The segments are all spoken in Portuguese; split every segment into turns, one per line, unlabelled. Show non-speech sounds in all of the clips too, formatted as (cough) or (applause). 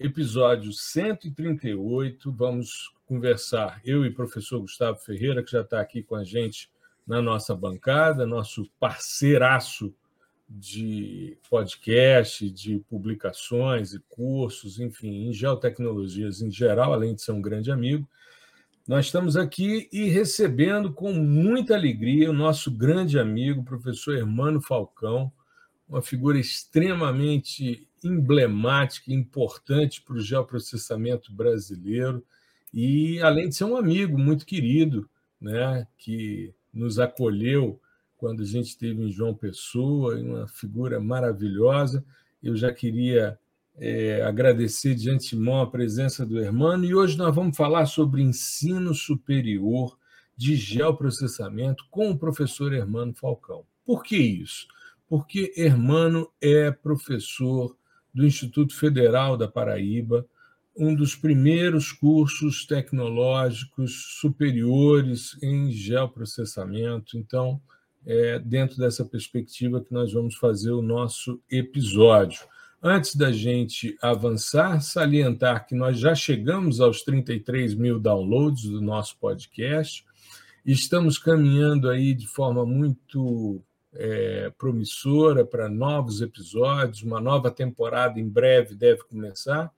episódio 138, vamos conversar, eu e o professor Gustavo Ferreira, que já está aqui com a gente na nossa bancada, nosso parceiraço de podcast, de publicações e cursos, enfim, em geotecnologias em geral, além de ser um grande amigo. Nós estamos aqui e recebendo com muita alegria o nosso grande amigo, professor Hermano Falcão, uma figura extremamente emblemática importante para o geoprocessamento brasileiro, e além de ser um amigo muito querido, né, que nos acolheu quando a gente esteve em João Pessoa, uma figura maravilhosa. Eu já queria é, agradecer de antemão a presença do Hermano e hoje nós vamos falar sobre ensino superior de geoprocessamento com o professor Hermano Falcão. Por que isso? Porque Hermano é professor do Instituto Federal da Paraíba, um dos primeiros cursos tecnológicos superiores em geoprocessamento. Então, é dentro dessa perspectiva que nós vamos fazer o nosso episódio. Antes da gente avançar, salientar que nós já chegamos aos 33 mil downloads do nosso podcast. Estamos caminhando aí de forma muito é, promissora para novos episódios, uma nova temporada em breve deve começar.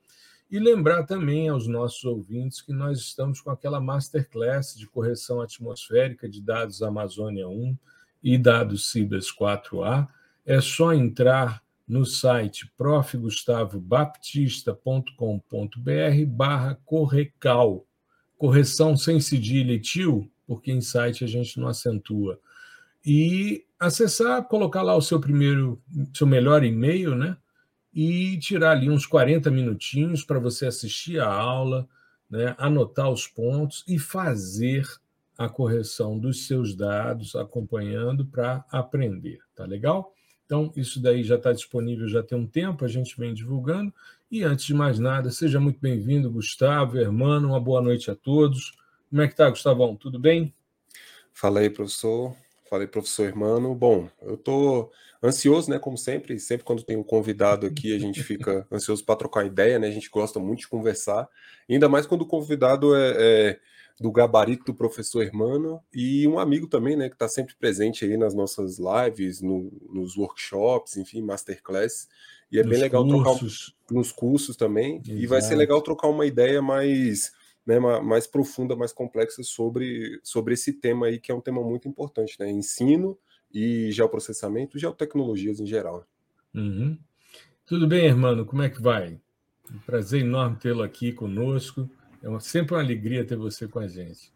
E lembrar também aos nossos ouvintes que nós estamos com aquela masterclass de correção atmosférica de dados Amazônia 1 e dados Cibers 4A. É só entrar no site profgustavobaptista.com.br barra correcal. Correção sem cedilha e tio, porque em site a gente não acentua. E acessar, colocar lá o seu primeiro, seu melhor e-mail, né? e tirar ali uns 40 minutinhos para você assistir a aula, né, anotar os pontos e fazer a correção dos seus dados, acompanhando para aprender. Tá legal? Então, isso daí já está disponível já tem um tempo, a gente vem divulgando. E antes de mais nada, seja muito bem-vindo, Gustavo, Hermano, uma boa noite a todos. Como é que tá, Gustavão? Tudo bem?
Fala aí, professor. Fala aí, professor Hermano. Bom, eu estou ansioso, né? Como sempre, sempre quando tem um convidado aqui, a gente fica (laughs) ansioso para trocar ideia, né? A gente gosta muito de conversar, ainda mais quando o convidado é, é do gabarito do professor Hermano e um amigo também, né? Que está sempre presente aí nas nossas lives, no, nos workshops, enfim, masterclass. E é nos bem legal cursos. trocar nos cursos também. Exato. E vai ser legal trocar uma ideia mais né, mais profunda, mais complexa sobre, sobre esse tema aí, que é um tema muito importante, né? Ensino e geoprocessamento, geotecnologias em geral.
Uhum. Tudo bem, irmão? Como é que vai? Um prazer enorme tê-lo aqui conosco. É uma, sempre uma alegria ter você com a gente.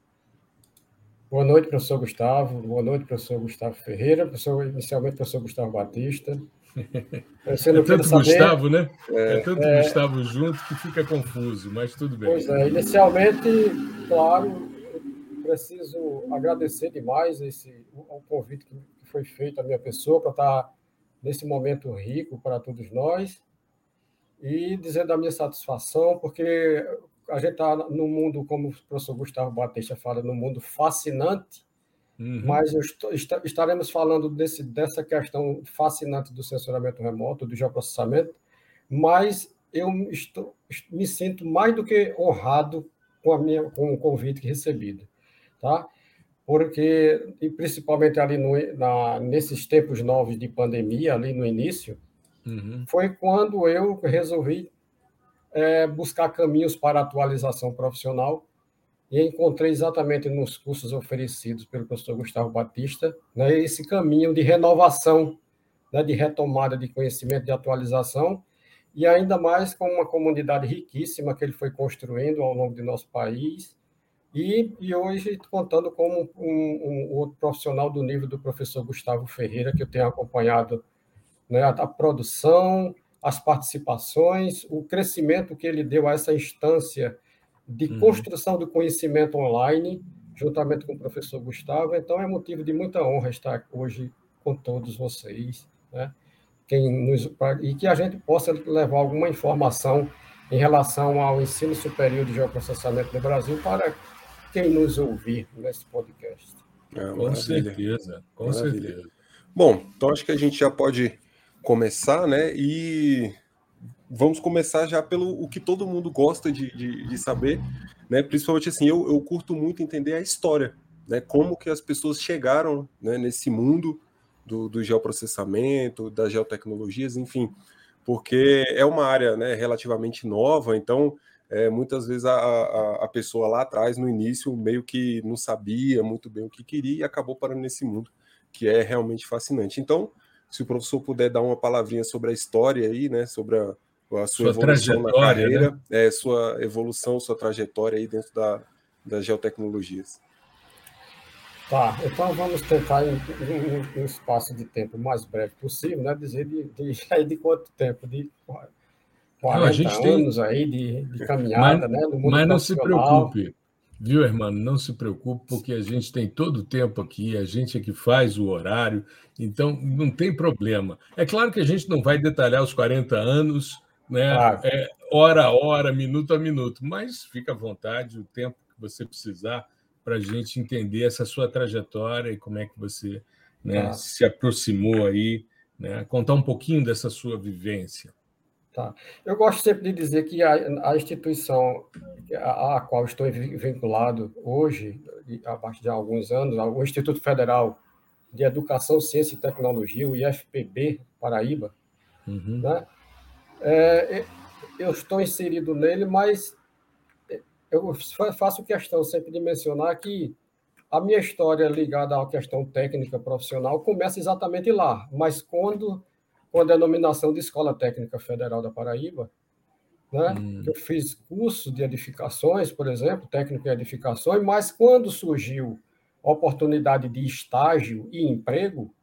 Boa noite, professor Gustavo. Boa noite, professor Gustavo Ferreira. Professor, inicialmente, professor Gustavo Batista.
É tanto saber... Gustavo, né? É, é tanto é... Gustavo junto que fica confuso, mas tudo bem.
Pois é, inicialmente, claro, preciso agradecer demais esse, o, o convite que foi feito à minha pessoa para estar nesse momento rico para todos nós e dizer da minha satisfação, porque a gente está no mundo, como o professor Gustavo Batista fala, no mundo fascinante, uhum. mas estou, estaremos falando desse, dessa questão fascinante do censuramento remoto, do geoprocessamento, mas eu estou, me sinto mais do que honrado com, a minha, com o convite recebido. Tá? porque, e principalmente ali no, na, nesses tempos novos de pandemia, ali no início, uhum. foi quando eu resolvi é, buscar caminhos para atualização profissional e encontrei exatamente nos cursos oferecidos pelo professor Gustavo Batista né, esse caminho de renovação, né, de retomada de conhecimento, de atualização, e ainda mais com uma comunidade riquíssima que ele foi construindo ao longo do nosso país, e, e hoje contando com um, um, um, outro profissional do nível do professor Gustavo Ferreira, que eu tenho acompanhado né, a, a produção, as participações, o crescimento que ele deu a essa instância de uhum. construção do conhecimento online, juntamente com o professor Gustavo. Então, é motivo de muita honra estar hoje com todos vocês, né? Quem nos, e que a gente possa levar alguma informação em relação ao ensino superior de geoprocessamento no Brasil para quem nos ouvir nesse podcast.
É, com certeza, com maravilha. certeza.
Bom, então acho que a gente já pode começar, né? E vamos começar já pelo o que todo mundo gosta de, de, de saber, né? Principalmente assim, eu, eu curto muito entender a história, né? Como que as pessoas chegaram né, nesse mundo do, do geoprocessamento, das geotecnologias, enfim, porque é uma área né, relativamente nova, então é, muitas vezes a, a, a, pessoa lá atrás, no início, meio que não sabia muito bem o que queria e acabou parando nesse mundo, que é realmente fascinante. Então, se o professor puder dar uma palavrinha sobre a história aí, né, sobre a, a sua, sua evolução na carreira, né? é, sua evolução, sua trajetória aí dentro da, das geotecnologias.
Tá, então vamos tentar, em, um espaço de tempo mais breve possível, né, dizer de, de, (laughs) de quanto tempo, de 40 não, anos tem... aí de, de caminhada,
mas,
né,
no mundo Mas não se preocupe, viu, irmão? Não se preocupe, porque a gente tem todo o tempo aqui, a gente é que faz o horário, então não tem problema. É claro que a gente não vai detalhar os 40 anos, né, claro. é, hora a hora, minuto a minuto, mas fica à vontade, o tempo que você precisar para a gente entender essa sua trajetória e como é que você né, tá. se aproximou aí, né, contar um pouquinho dessa sua vivência.
Tá. Eu gosto sempre de dizer que a, a instituição a, a, qual estou vinculado hoje, a partir de alguns anos, o Instituto Federal de Educação, Ciência e Tecnologia, o IFPB Paraíba, uhum. né? É, eu estou inserido nele, mas eu faço questão sempre de mencionar que a minha história ligada à questão técnica profissional começa exatamente lá, mas quando com a denominação de Escola Técnica Federal da Paraíba, né? Hum. Eu fiz curso de edificações, por exemplo, técnico em edificações, mas quando surgiu a oportunidade de estágio e emprego,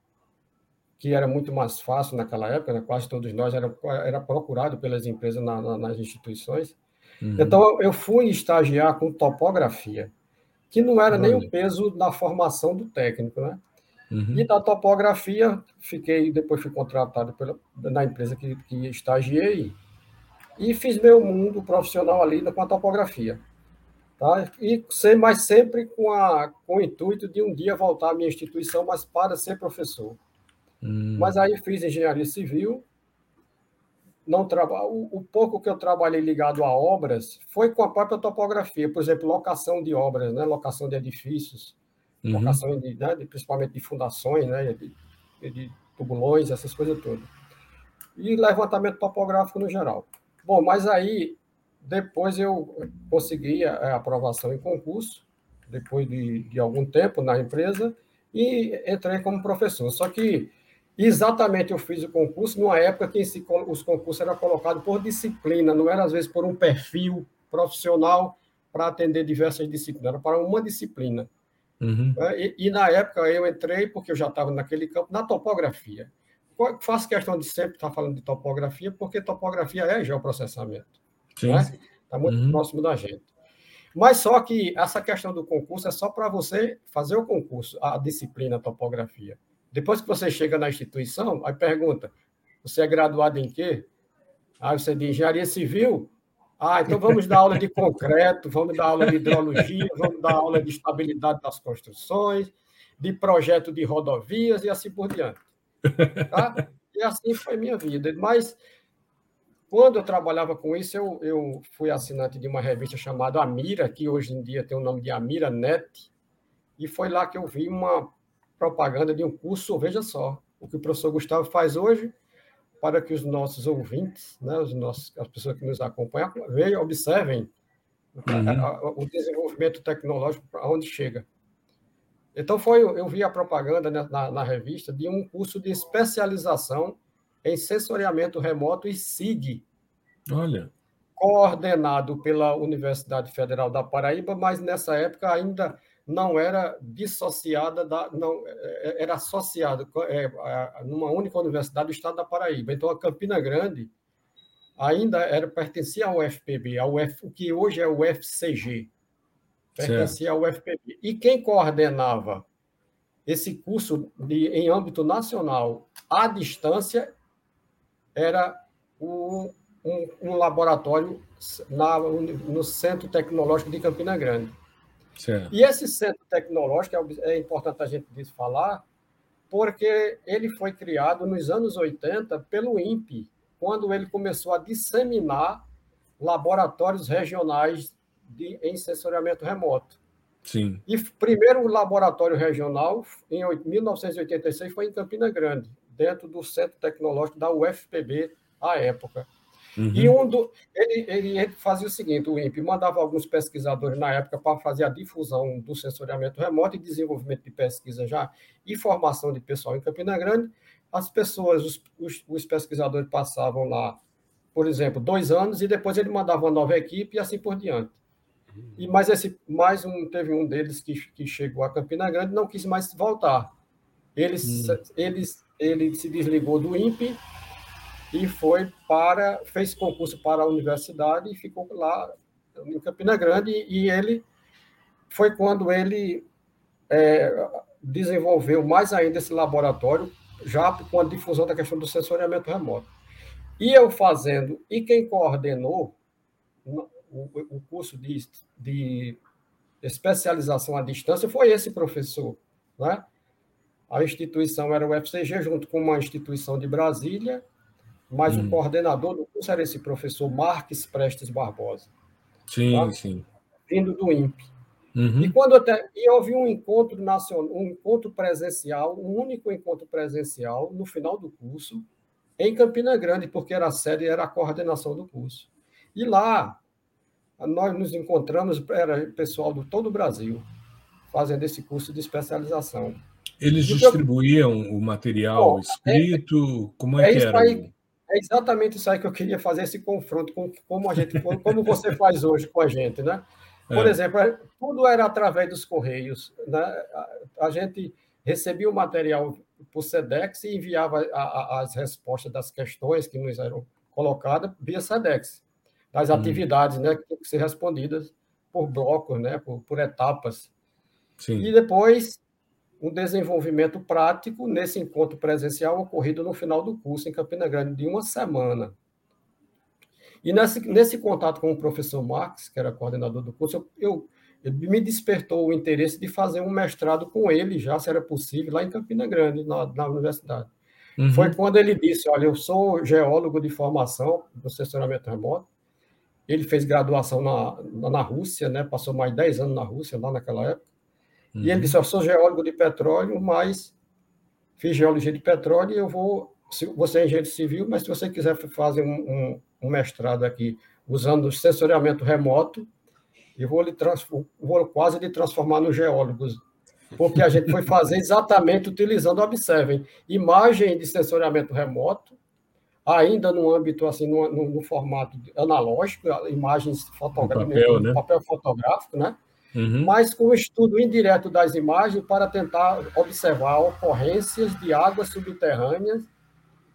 que era muito mais fácil naquela época, né? quase todos nós era, era procurado pelas empresas na, na, nas instituições, Uhum. Então, eu fui estagiar com topografia, que não era nem o peso na formação do técnico, né? Uhum. E da topografia, fiquei, depois fui contratado pela, na empresa que, que estagiei e fiz meu mundo profissional ali com a topografia. Tá? E mas sempre com, a, com o intuito de um dia voltar à minha instituição, mas para ser professor. Uhum. Mas aí fiz engenharia civil, não traba... o, o, pouco que eu trabalhei ligado a obras foi com a própria topografia, por exemplo, locação de obras, né? locação de edifícios, uhum. locação de, né? de, principalmente de fundações, né? de, de tubulões, essas coisas todas. E levantamento topográfico no geral. Bom, mas aí depois eu consegui a, aprovação em concurso, depois de, de algum tempo na empresa, e entrei como professor. Só que Exatamente, eu fiz o concurso numa época que os concursos eram colocados por disciplina, não era às vezes por um perfil profissional para atender diversas disciplinas, era para uma disciplina. Uhum. É, e, e, na época eu entrei, porque eu já estava naquele campo, na topografia. Faço questão de sempre estar falando de topografia, porque topografia é geoprocessamento. Está né? Tá muito uhum. próximo da gente. Mas só que essa questão do concurso é só para você fazer o concurso, a disciplina topografia. Depois que você chega na instituição, aí pergunta: você é graduado em quê? Aí você diz engenharia civil. Ah, então vamos dar aula de concreto, vamos dar aula de hidrologia, vamos dar aula de estabilidade das construções, de projeto de rodovias e assim por diante. Tá? E assim foi minha vida. Mas quando eu trabalhava com isso, eu, eu fui assinante de uma revista chamada Amira, que hoje em dia tem o nome de Amira Net, e foi lá que eu vi uma propaganda de um curso, veja só, o que o professor Gustavo faz hoje, para que os nossos ouvintes, né, os nossos, as pessoas que nos acompanham, vejam, observem uhum. o desenvolvimento tecnológico para onde chega. Então, foi, eu vi a propaganda na, na, na, revista de um curso de especialização em sensoriamento remoto e SIG.
Olha.
Coordenado pela Universidade Federal da Paraíba, mas nessa época ainda não era dissociada da, não é, é, era associada é, numa única universidade do estado da Paraíba. Então a Campina Grande ainda era pertencia ao UFPB, ao Uf, o que hoje é o UFCG, pertencia certo. ao UFPB. E quem coordenava esse curso de, em âmbito nacional à distância era o, um, um, laboratório na, no Centro Tecnológico de Campina Grande. Certo. E esse centro tecnológico é, é importante a gente falar, porque ele foi criado nos anos 80 pelo INPE, quando ele começou a disseminar laboratórios regionais de, em sensoriamento remoto.
Sim.
E primeiro laboratório regional, em 1986, foi em Campina Grande, dentro do Centro Tecnológico da UFPB, à época. Uhum. E um do, ele, ele, fazia o seguinte: o INPE mandava alguns pesquisadores na época para fazer a difusão do sensoriamento remoto e desenvolvimento de pesquisa já e formação de pessoal em Campina Grande. As pessoas, os, os, os pesquisadores passavam lá, por exemplo, dois anos e depois ele mandava uma nova equipe e assim por diante. E mais esse, mais um teve um deles que, que chegou a Campina Grande não quis mais voltar. Ele, hum. ele, ele se desligou do INPE e foi para fez concurso para a universidade e ficou lá em Campina Grande e ele foi quando ele é, desenvolveu mais ainda esse laboratório já com a difusão da questão do sensoriamento remoto. E eu fazendo, e quem coordenou o, o curso de, de especialização à distância foi esse professor, né? A instituição era o FCG, junto com uma instituição de Brasília, mas hum. o coordenador do curso era esse professor Marques Prestes Barbosa.
Sim, tá? sim.
Vindo do INPE. Uhum. E quando até e houve um encontro nacional, um encontro presencial, um único encontro presencial no final do curso em Campina Grande, porque era a sede, era a coordenação do curso. E lá nós nos encontramos, era pessoal do todo o Brasil, fazendo esse curso de especialização.
Eles então, distribuíam o material bom, escrito? É, como é, é que era? Aí,
é exatamente isso aí que eu queria fazer esse confronto com como a gente, como você (laughs) faz hoje com a gente, né? Por é. exemplo, é, tudo era através dos correios, né? A, gente recebia o material por SEDEX e enviava a, a, as respostas das questões que nos eram colocadas via SEDEX, das hum. atividades, né, que tinham que ser respondidas por blocos, né, por, por etapas. Sim. E depois um desenvolvimento prático nesse encontro presencial ocorrido no final do curso em Campina Grande, de uma semana. E nesse, nesse contato com o professor Marx, que era coordenador do curso, eu, eu, me despertou o interesse de fazer um mestrado com ele, já se era possível, lá em Campina Grande, na, na universidade. Uhum. Foi quando ele disse: Olha, eu sou geólogo de formação, do assessoramento remoto. Ele fez graduação na, na Rússia, né? passou mais de 10 anos na Rússia, lá naquela época. Uhum. E ele disse: Eu sou geólogo de petróleo, mas fiz geologia de petróleo e eu vou. Você é engenheiro civil, mas se você quiser fazer um, um, um mestrado aqui usando sensoriamento remoto, eu vou, lhe vou quase lhe transformar no geólogo, porque a gente foi fazer (laughs) exatamente utilizando, observem, imagem de sensoriamento remoto, ainda no âmbito, assim, no, no, no formato analógico, imagens fotográficas, papel, né? papel fotográfico, né? Uhum. mas com o estudo indireto das imagens para tentar observar ocorrências de águas subterrâneas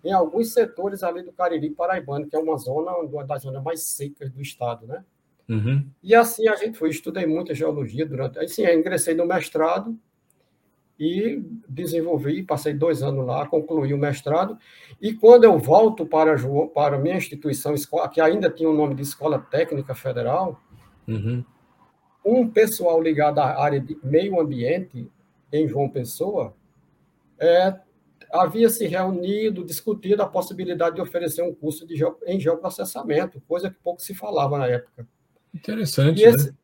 em alguns setores ali do Cariri Paraibano, que é uma zona, uma das zonas mais secas do estado, né? Uhum. E assim a gente foi, estudei muita geologia durante. Assim, eu ingressei no mestrado e desenvolvi, passei dois anos lá, concluí o mestrado. E quando eu volto para, para a minha instituição, que ainda tinha o nome de Escola Técnica Federal, uhum um pessoal ligado à área de meio ambiente em João Pessoa é, havia se reunido, discutido a possibilidade de oferecer um curso de geo, em geoprocessamento, coisa que pouco se falava na época.
Interessante, esse, né?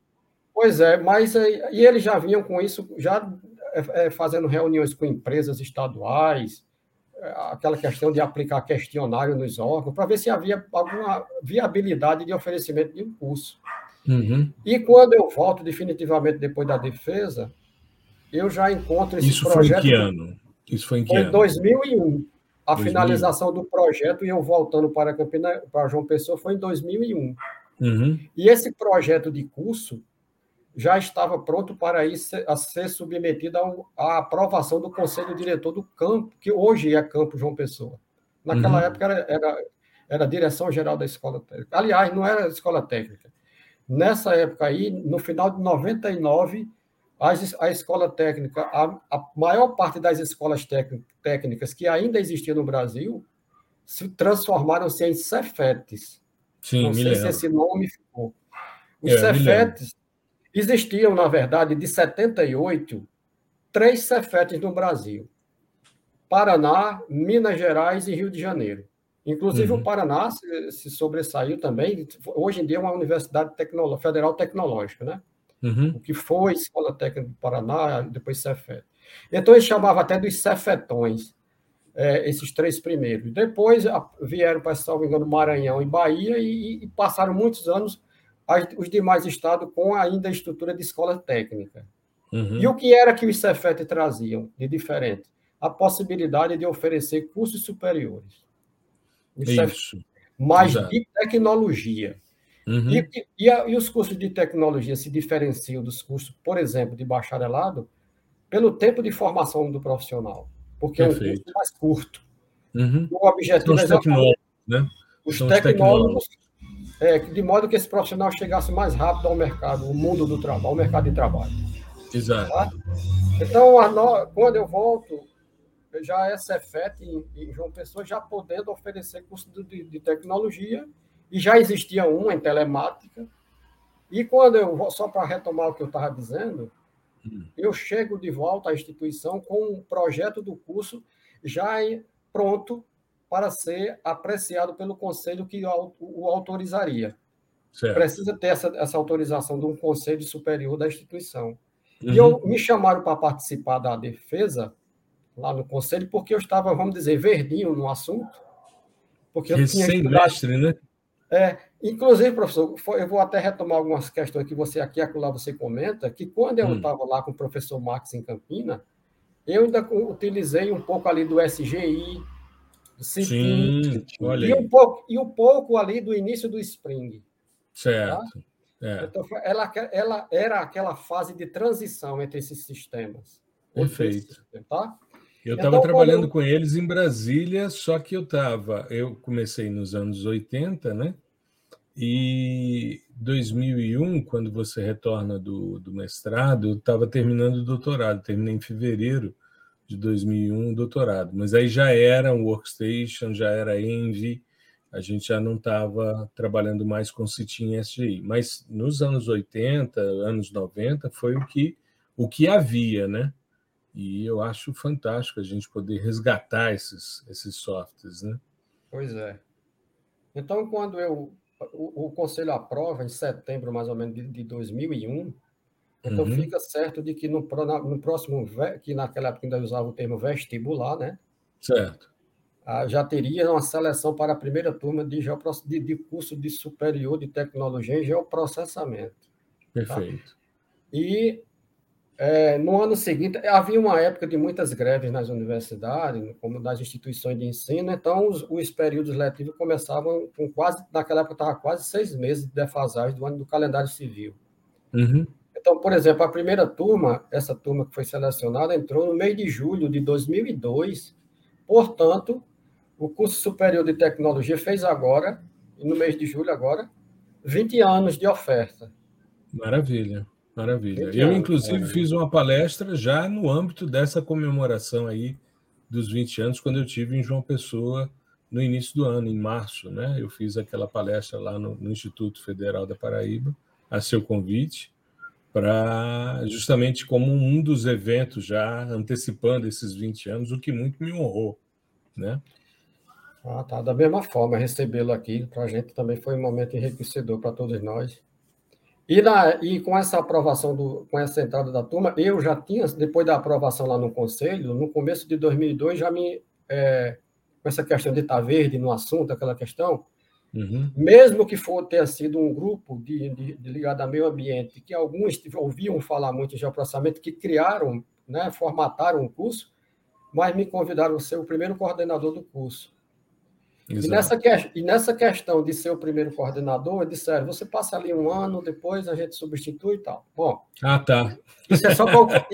Pois é, mas e eles já vinham com isso, já é, é, fazendo reuniões com empresas estaduais, é, aquela questão de aplicar questionário nos órgãos, para ver se havia alguma viabilidade de oferecimento de um curso. Uhum. E quando eu volto definitivamente depois da defesa, eu já encontro esse
Isso
projeto.
Foi em que ano? Isso foi em que foi
ano? Em 2001. A 2000. finalização do projeto e eu voltando para Campina, para João Pessoa foi em 2001. Uhum. E esse projeto de curso já estava pronto para ir ser, a ser submetido à aprovação do conselho diretor do campo, que hoje é Campo João Pessoa. Naquela uhum. época era, era, era a direção-geral da escola técnica. Aliás, não era escola técnica. Nessa época aí, no final de 99, a, escola técnica, a, a maior parte das escolas técnicas que ainda existiam no Brasil, se transformaram-se em Cefetes.
Sim,
Não sei
lembro.
se esse nome ficou. Os é, Cefetes existiam, na verdade, de 78, três Cefetes no Brasil. Paraná, Minas Gerais e Rio de Janeiro. Inclusive, uhum. o Paraná se, se, sobressaiu também. Hoje em dia é uma universidade federal tecnológica, né? Uhum. O que foi Escola Técnica do Paraná, depois Cefet. Então, eles chamavam até dos Cefetões, é, esses três primeiros. Depois vieram para, se não me engano, Maranhão e Bahia e, e passaram muitos anos as, os demais estados com ainda a estrutura de escola técnica. Uhum. E o que era que os Cefet traziam de diferente? A possibilidade de oferecer cursos superiores.
Isso.
Mas Exato. de tecnologia. Uhum. E, e, e, os cursos de tecnologia se diferenciam dos cursos, por exemplo, de bacharelado, pelo tempo de formação do profissional, porque Perfeito. é um curso mais curto.
Uhum.
O objetivo
São os é tecnólogos, né?
Os São tecnólogos, tecnólogos. É, de modo que esse profissional chegasse mais rápido ao mercado, ao mundo do trabalho, ao mercado de trabalho.
Exato. Tá?
Então, quando eu volto, já é Cefet em, em João Pessoa, já podendo oferecer curso de, de tecnologia e já existia uma em telemática. E quando eu, só para retomar o que eu estava dizendo, hum. eu chego de volta à instituição com um projeto do curso já pronto para ser apreciado pelo conselho que o autorizaria. Certo. Precisa ter essa, essa autorização de um conselho superior da instituição. Uhum. E eu, me chamaram para participar da defesa lá no conselho, porque eu estava, vamos dizer, verdinho no assunto.
Porque eu tinha mestre, né?
É, inclusive, professor, eu vou até retomar algumas questões que você aqui e lá você comenta, que quando eu estava hum. lá com o professor Max em Campina, eu ainda utilizei um pouco ali do SGI,
do Sim,
olha e um pouco e um pouco ali do início do Spring.
Certo.
Tá? É. Então, ela, ela era aquela fase de transição entre esses sistemas.
Perfeito.
Sistema, tá?
Eu estava então, trabalhando eu... com eles em Brasília, só que eu estava. Eu comecei nos anos 80, né? E 2001, quando você retorna do, do mestrado, eu estava terminando o doutorado. Terminei em fevereiro de 2001 o doutorado. Mas aí já era um workstation, já era Envy, a gente já não estava trabalhando mais com CITIM SGI. Mas nos anos 80, anos 90, foi o que, o que havia, né? E eu acho fantástico a gente poder resgatar esses, esses softwares, né?
Pois é. Então, quando eu o, o conselho aprova em setembro, mais ou menos, de, de 2001, então uhum. fica certo de que no, no próximo, que naquela época ainda usava o termo vestibular, né?
Certo.
Ah, já teria uma seleção para a primeira turma de, de, de curso de superior de tecnologia em geoprocessamento.
Tá? Perfeito. Tá?
E é, no ano seguinte, havia uma época de muitas greves nas universidades, como nas instituições de ensino, então os, os períodos letivos começavam com quase, naquela época estava quase seis meses de defasagem do ano do calendário civil.
Uhum.
Então, por exemplo, a primeira turma, essa turma que foi selecionada, entrou no mês de julho de 2002, portanto, o curso superior de tecnologia fez agora, no mês de julho agora, 20 anos de oferta.
Maravilha. Maravilha. Eu, inclusive, fiz uma palestra já no âmbito dessa comemoração aí dos 20 anos, quando eu tive em João Pessoa no início do ano, em março, né? Eu fiz aquela palestra lá no, no Instituto Federal da Paraíba, a seu convite, para justamente como um dos eventos já antecipando esses 20 anos, o que muito me honrou, né?
Ah, tá. Da mesma forma, recebê-lo aqui para a gente também foi um momento enriquecedor para todos nós. E, na, e com essa aprovação, do, com essa entrada da turma, eu já tinha, depois da aprovação lá no Conselho, no começo de 2002, já me. É, com essa questão de estar verde no assunto, aquela questão, uhum. mesmo que for ter sido um grupo de, de, de ligado ao meio ambiente, que alguns ouviam falar muito em geoprocessamento, que criaram, né, formataram o curso, mas me convidaram a ser o primeiro coordenador do curso. E nessa, e nessa questão de ser o primeiro coordenador, disseram, você passa ali um ano, depois a gente substitui e tal. Bom.
Ah, tá.
Isso é só para o, é,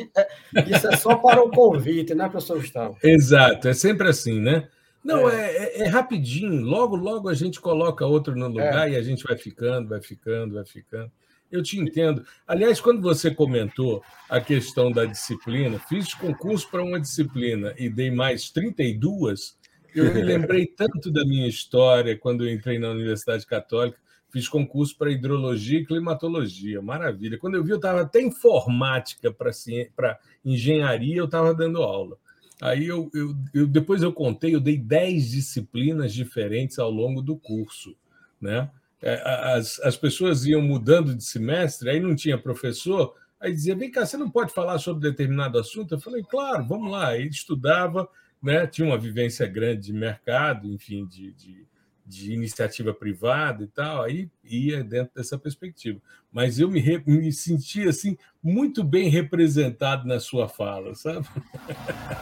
isso é só para o convite, né, professor Gustavo?
Exato, é sempre assim, né? Não, é. É, é, rapidinho. Logo, logo a gente coloca outro no lugar é. e a gente vai ficando, vai ficando, vai ficando. Eu te entendo. Aliás, quando você comentou a questão da disciplina, fiz concurso para uma disciplina e dei mais 32, eu me lembrei tanto da minha história quando eu entrei na Universidade Católica, fiz concurso para hidrologia e climatologia, maravilha. Quando eu vi, eu estava até informática para engenharia, eu estava dando aula. Aí eu, eu, eu, depois eu contei, eu dei 10 disciplinas diferentes ao longo do curso, né? É, as, as pessoas iam mudando de semestre, aí não tinha professor, aí dizia, vem cá, você não pode falar sobre determinado assunto? Eu falei, claro, vamos lá. Ele estudava, né? tinha uma vivência grande de mercado, enfim, de, de, de iniciativa privada e tal, aí ia dentro dessa perspectiva. Mas eu me, me senti assim muito bem representado na sua fala, sabe?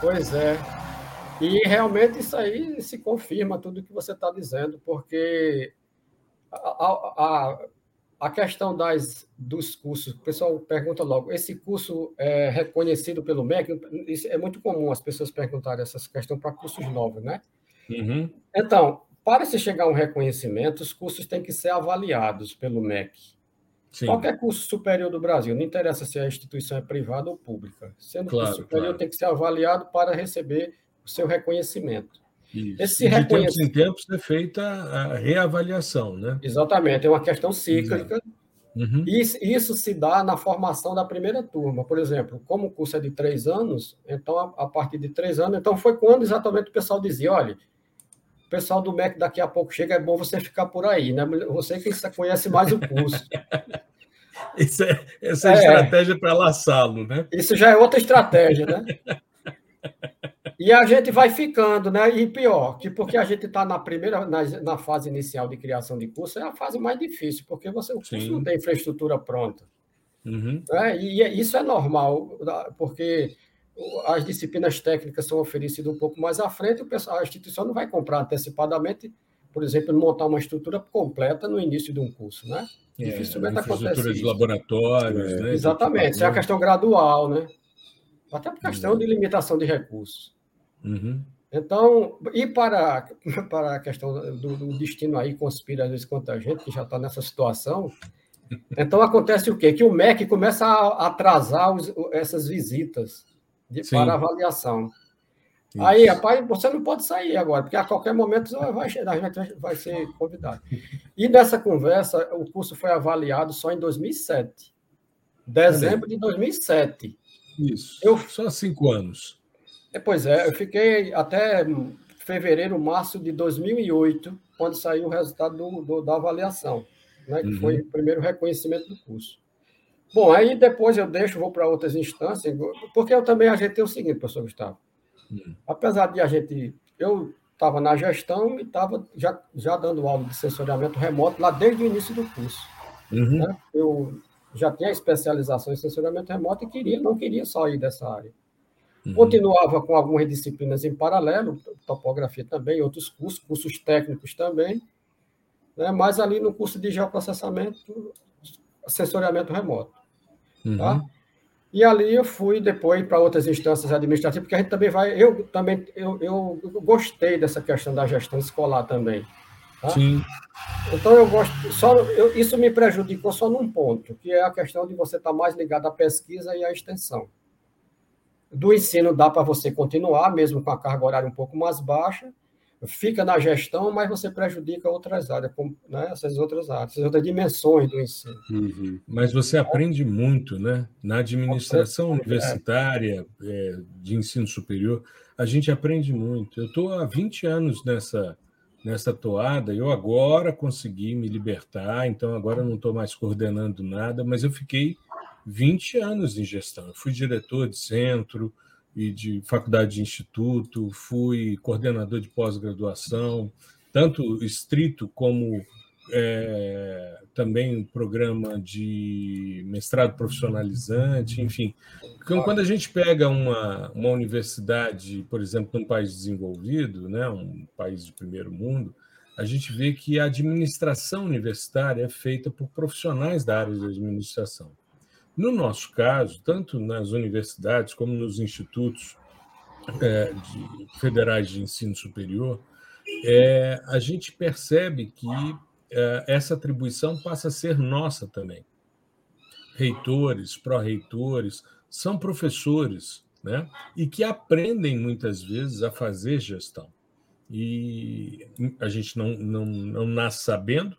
Pois é. E realmente isso aí se confirma tudo que você está dizendo, porque a, a, a questão das, dos cursos, o pessoal pergunta logo, esse curso é reconhecido pelo MEC? Isso é muito comum as pessoas perguntarem essas questões para cursos novos, né? Uhum. Então, para se chegar a um reconhecimento, os cursos têm que ser avaliados pelo MEC. Sim. Qualquer curso superior do Brasil, não interessa se a instituição é privada ou pública. Sendo claro, curso superior, claro. tem que ser avaliado para receber o seu reconhecimento.
Isso. Esse de tempos em tempos é feita a reavaliação, né?
Exatamente, é uma questão cíclica. Uhum. Isso, isso, se dá na formação da primeira turma. Por exemplo, como o curso é de três anos, então, a, a partir de três anos, então foi quando exatamente o pessoal dizia, olha, o pessoal do MEC daqui a pouco chega, é bom você ficar por aí, né? Você que conhece mais o curso. (laughs)
Isso é, essa é, é estratégia para laçá-lo, né?
Isso já é outra estratégia, né? (laughs) E a gente vai ficando, né? E pior, que porque a gente está na primeira, na, na, fase inicial de criação de curso, é a fase mais difícil, porque você, o curso Sim. não tem infraestrutura pronta. Uhum. Né? E é, isso é normal, porque as disciplinas técnicas são oferecidas um pouco mais à frente, o pessoal, a instituição não vai comprar antecipadamente, por exemplo, montar uma estrutura completa no início de um curso, né?
É, Dificilmente acontece de laboratórios, é. né?
Exatamente, isso é a questão gradual, né? Até por questão uhum. de limitação de recursos. Uhum. Então, e para, para a questão do, do, destino aí, conspira às vezes contra a gente, que já está nessa situação, então acontece o quê? Que o MEC começa a atrasar os, essas visitas de, para avaliação. Isso. Aí, rapaz, você não pode sair agora, porque a qualquer momento vai, a gente vai ser convidado. E nessa conversa, o curso foi avaliado só em 2007. Dezembro de 2007.
Isso. Eu, só cinco anos.
É, pois é, eu fiquei até fevereiro, março de 2008, quando saiu o resultado do, do, da avaliação, né, que uhum. foi o primeiro reconhecimento do curso. Bom, aí depois eu deixo, vou para outras instâncias, porque eu também ajeitei o seguinte, professor Gustavo. Uhum. Apesar de a gente. Eu estava na gestão e estava já, já dando aula de sensoriamento remoto lá desde o início do curso. Uhum. Né? Eu já tinha especialização em sensoriamento remoto e queria, não queria sair dessa área. Uhum. Continuava com algumas disciplinas em paralelo, topografia também, outros cursos, cursos técnicos também, né? mas ali no curso de geoprocessamento, sensoriamento remoto. Tá? Uhum. Tá? E ali eu fui depois para outras instâncias administrativas, porque a gente também vai. Eu também eu, eu, eu gostei dessa questão da gestão escolar também. Tá? Sim. Então eu gosto. Só, eu, isso me prejudicou só num ponto, que é a questão de você estar mais ligado à pesquisa e à extensão. Do ensino dá para você continuar, mesmo com a carga horária um pouco mais baixa, fica na gestão, mas você prejudica outras áreas, né, essas outras áreas, essas outras dimensões do ensino.
Uhum. Mas você aprende muito, né? Na administração universitária, é, de ensino superior, a gente aprende muito. Eu estou há 20 anos nessa, nessa toada, eu agora consegui me libertar, então agora não estou mais coordenando nada, mas eu fiquei 20 anos em gestão. Eu fui diretor de centro e de faculdade de instituto, fui coordenador de pós-graduação, tanto estrito como é, também programa de mestrado profissionalizante, enfim. Então, quando a gente pega uma, uma universidade, por exemplo, num país desenvolvido, né, um país de primeiro mundo, a gente vê que a administração universitária é feita por profissionais da área de administração. No nosso caso, tanto nas universidades como nos institutos é, de federais de ensino superior, é, a gente percebe que é, essa atribuição passa a ser nossa também. Reitores, pró-reitores, são professores né? e que aprendem muitas vezes a fazer gestão. E a gente não, não, não nasce sabendo,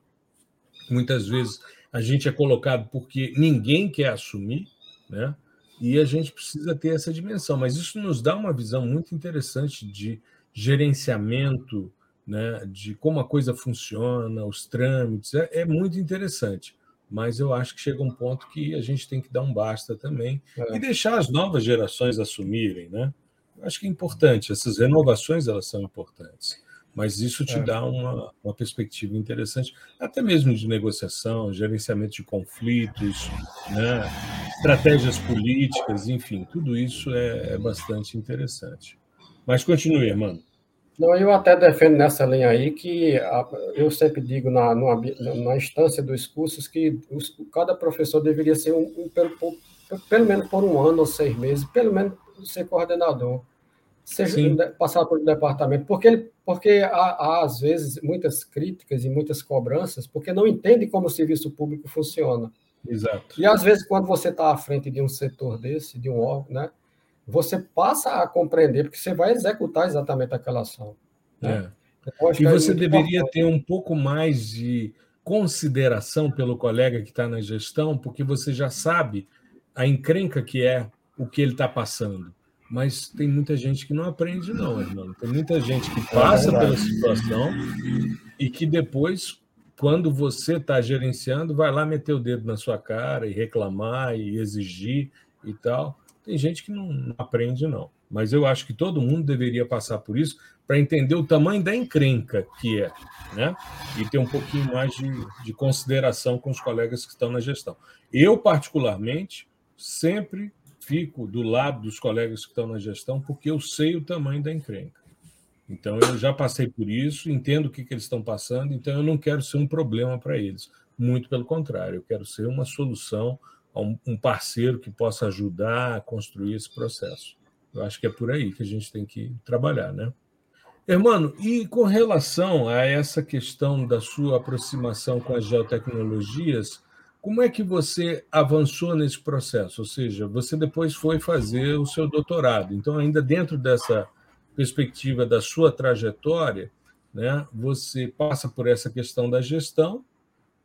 muitas vezes a gente é colocado porque ninguém quer assumir, né? e a gente precisa ter essa dimensão. Mas isso nos dá uma visão muito interessante de gerenciamento, né, de como a coisa funciona, os trâmites, é, é, muito interessante. Mas eu acho que chega um ponto que a gente tem que dar um basta também é. e deixar as novas gerações assumirem, né? Eu acho que é importante, essas renovações elas são importantes mas isso te é. dá uma, uma perspectiva interessante, até mesmo de negociação, gerenciamento de conflitos, né? estratégias políticas, enfim, tudo isso é, é bastante interessante. Mas continue, irmão.
Não, eu até defendo nessa linha aí que eu sempre digo na, numa, na instância dos cursos que os, cada professor deveria ser um, um pelo, pelo menos por um ano ou seis meses, pelo menos ser coordenador seja passar por um departamento, porque ele, porque há, há, às vezes muitas críticas e muitas cobranças, porque não entende como o serviço público funciona.
Exato.
E às vezes quando você está à frente de um setor desse, de um órgão, né, você passa a compreender porque você vai executar exatamente aquela ação.
Né? É. Então, e é você é deveria importante. ter um pouco mais de consideração pelo colega que está na gestão, porque você já sabe a encrenca que é o que ele está passando mas tem muita gente que não aprende, não, irmão. Tem muita gente que passa é pela situação e que depois, quando você está gerenciando, vai lá meter o dedo na sua cara e reclamar e exigir e tal. Tem gente que não aprende, não. Mas eu acho que todo mundo deveria passar por isso para entender o tamanho da encrenca que é, né? E ter um pouquinho mais de, de consideração com os colegas que estão na gestão. Eu, particularmente, sempre fico do lado dos colegas que estão na gestão porque eu sei o tamanho da encrenca. Então, eu já passei por isso, entendo o que, que eles estão passando, então eu não quero ser um problema para eles. Muito pelo contrário, eu quero ser uma solução, um parceiro que possa ajudar a construir esse processo. Eu acho que é por aí que a gente tem que trabalhar, né? Hermano, e com relação a essa questão da sua aproximação com as geotecnologias, como é que você avançou nesse processo? Ou seja, você depois foi fazer o seu doutorado. Então, ainda dentro dessa perspectiva da sua trajetória, né, você passa por essa questão da gestão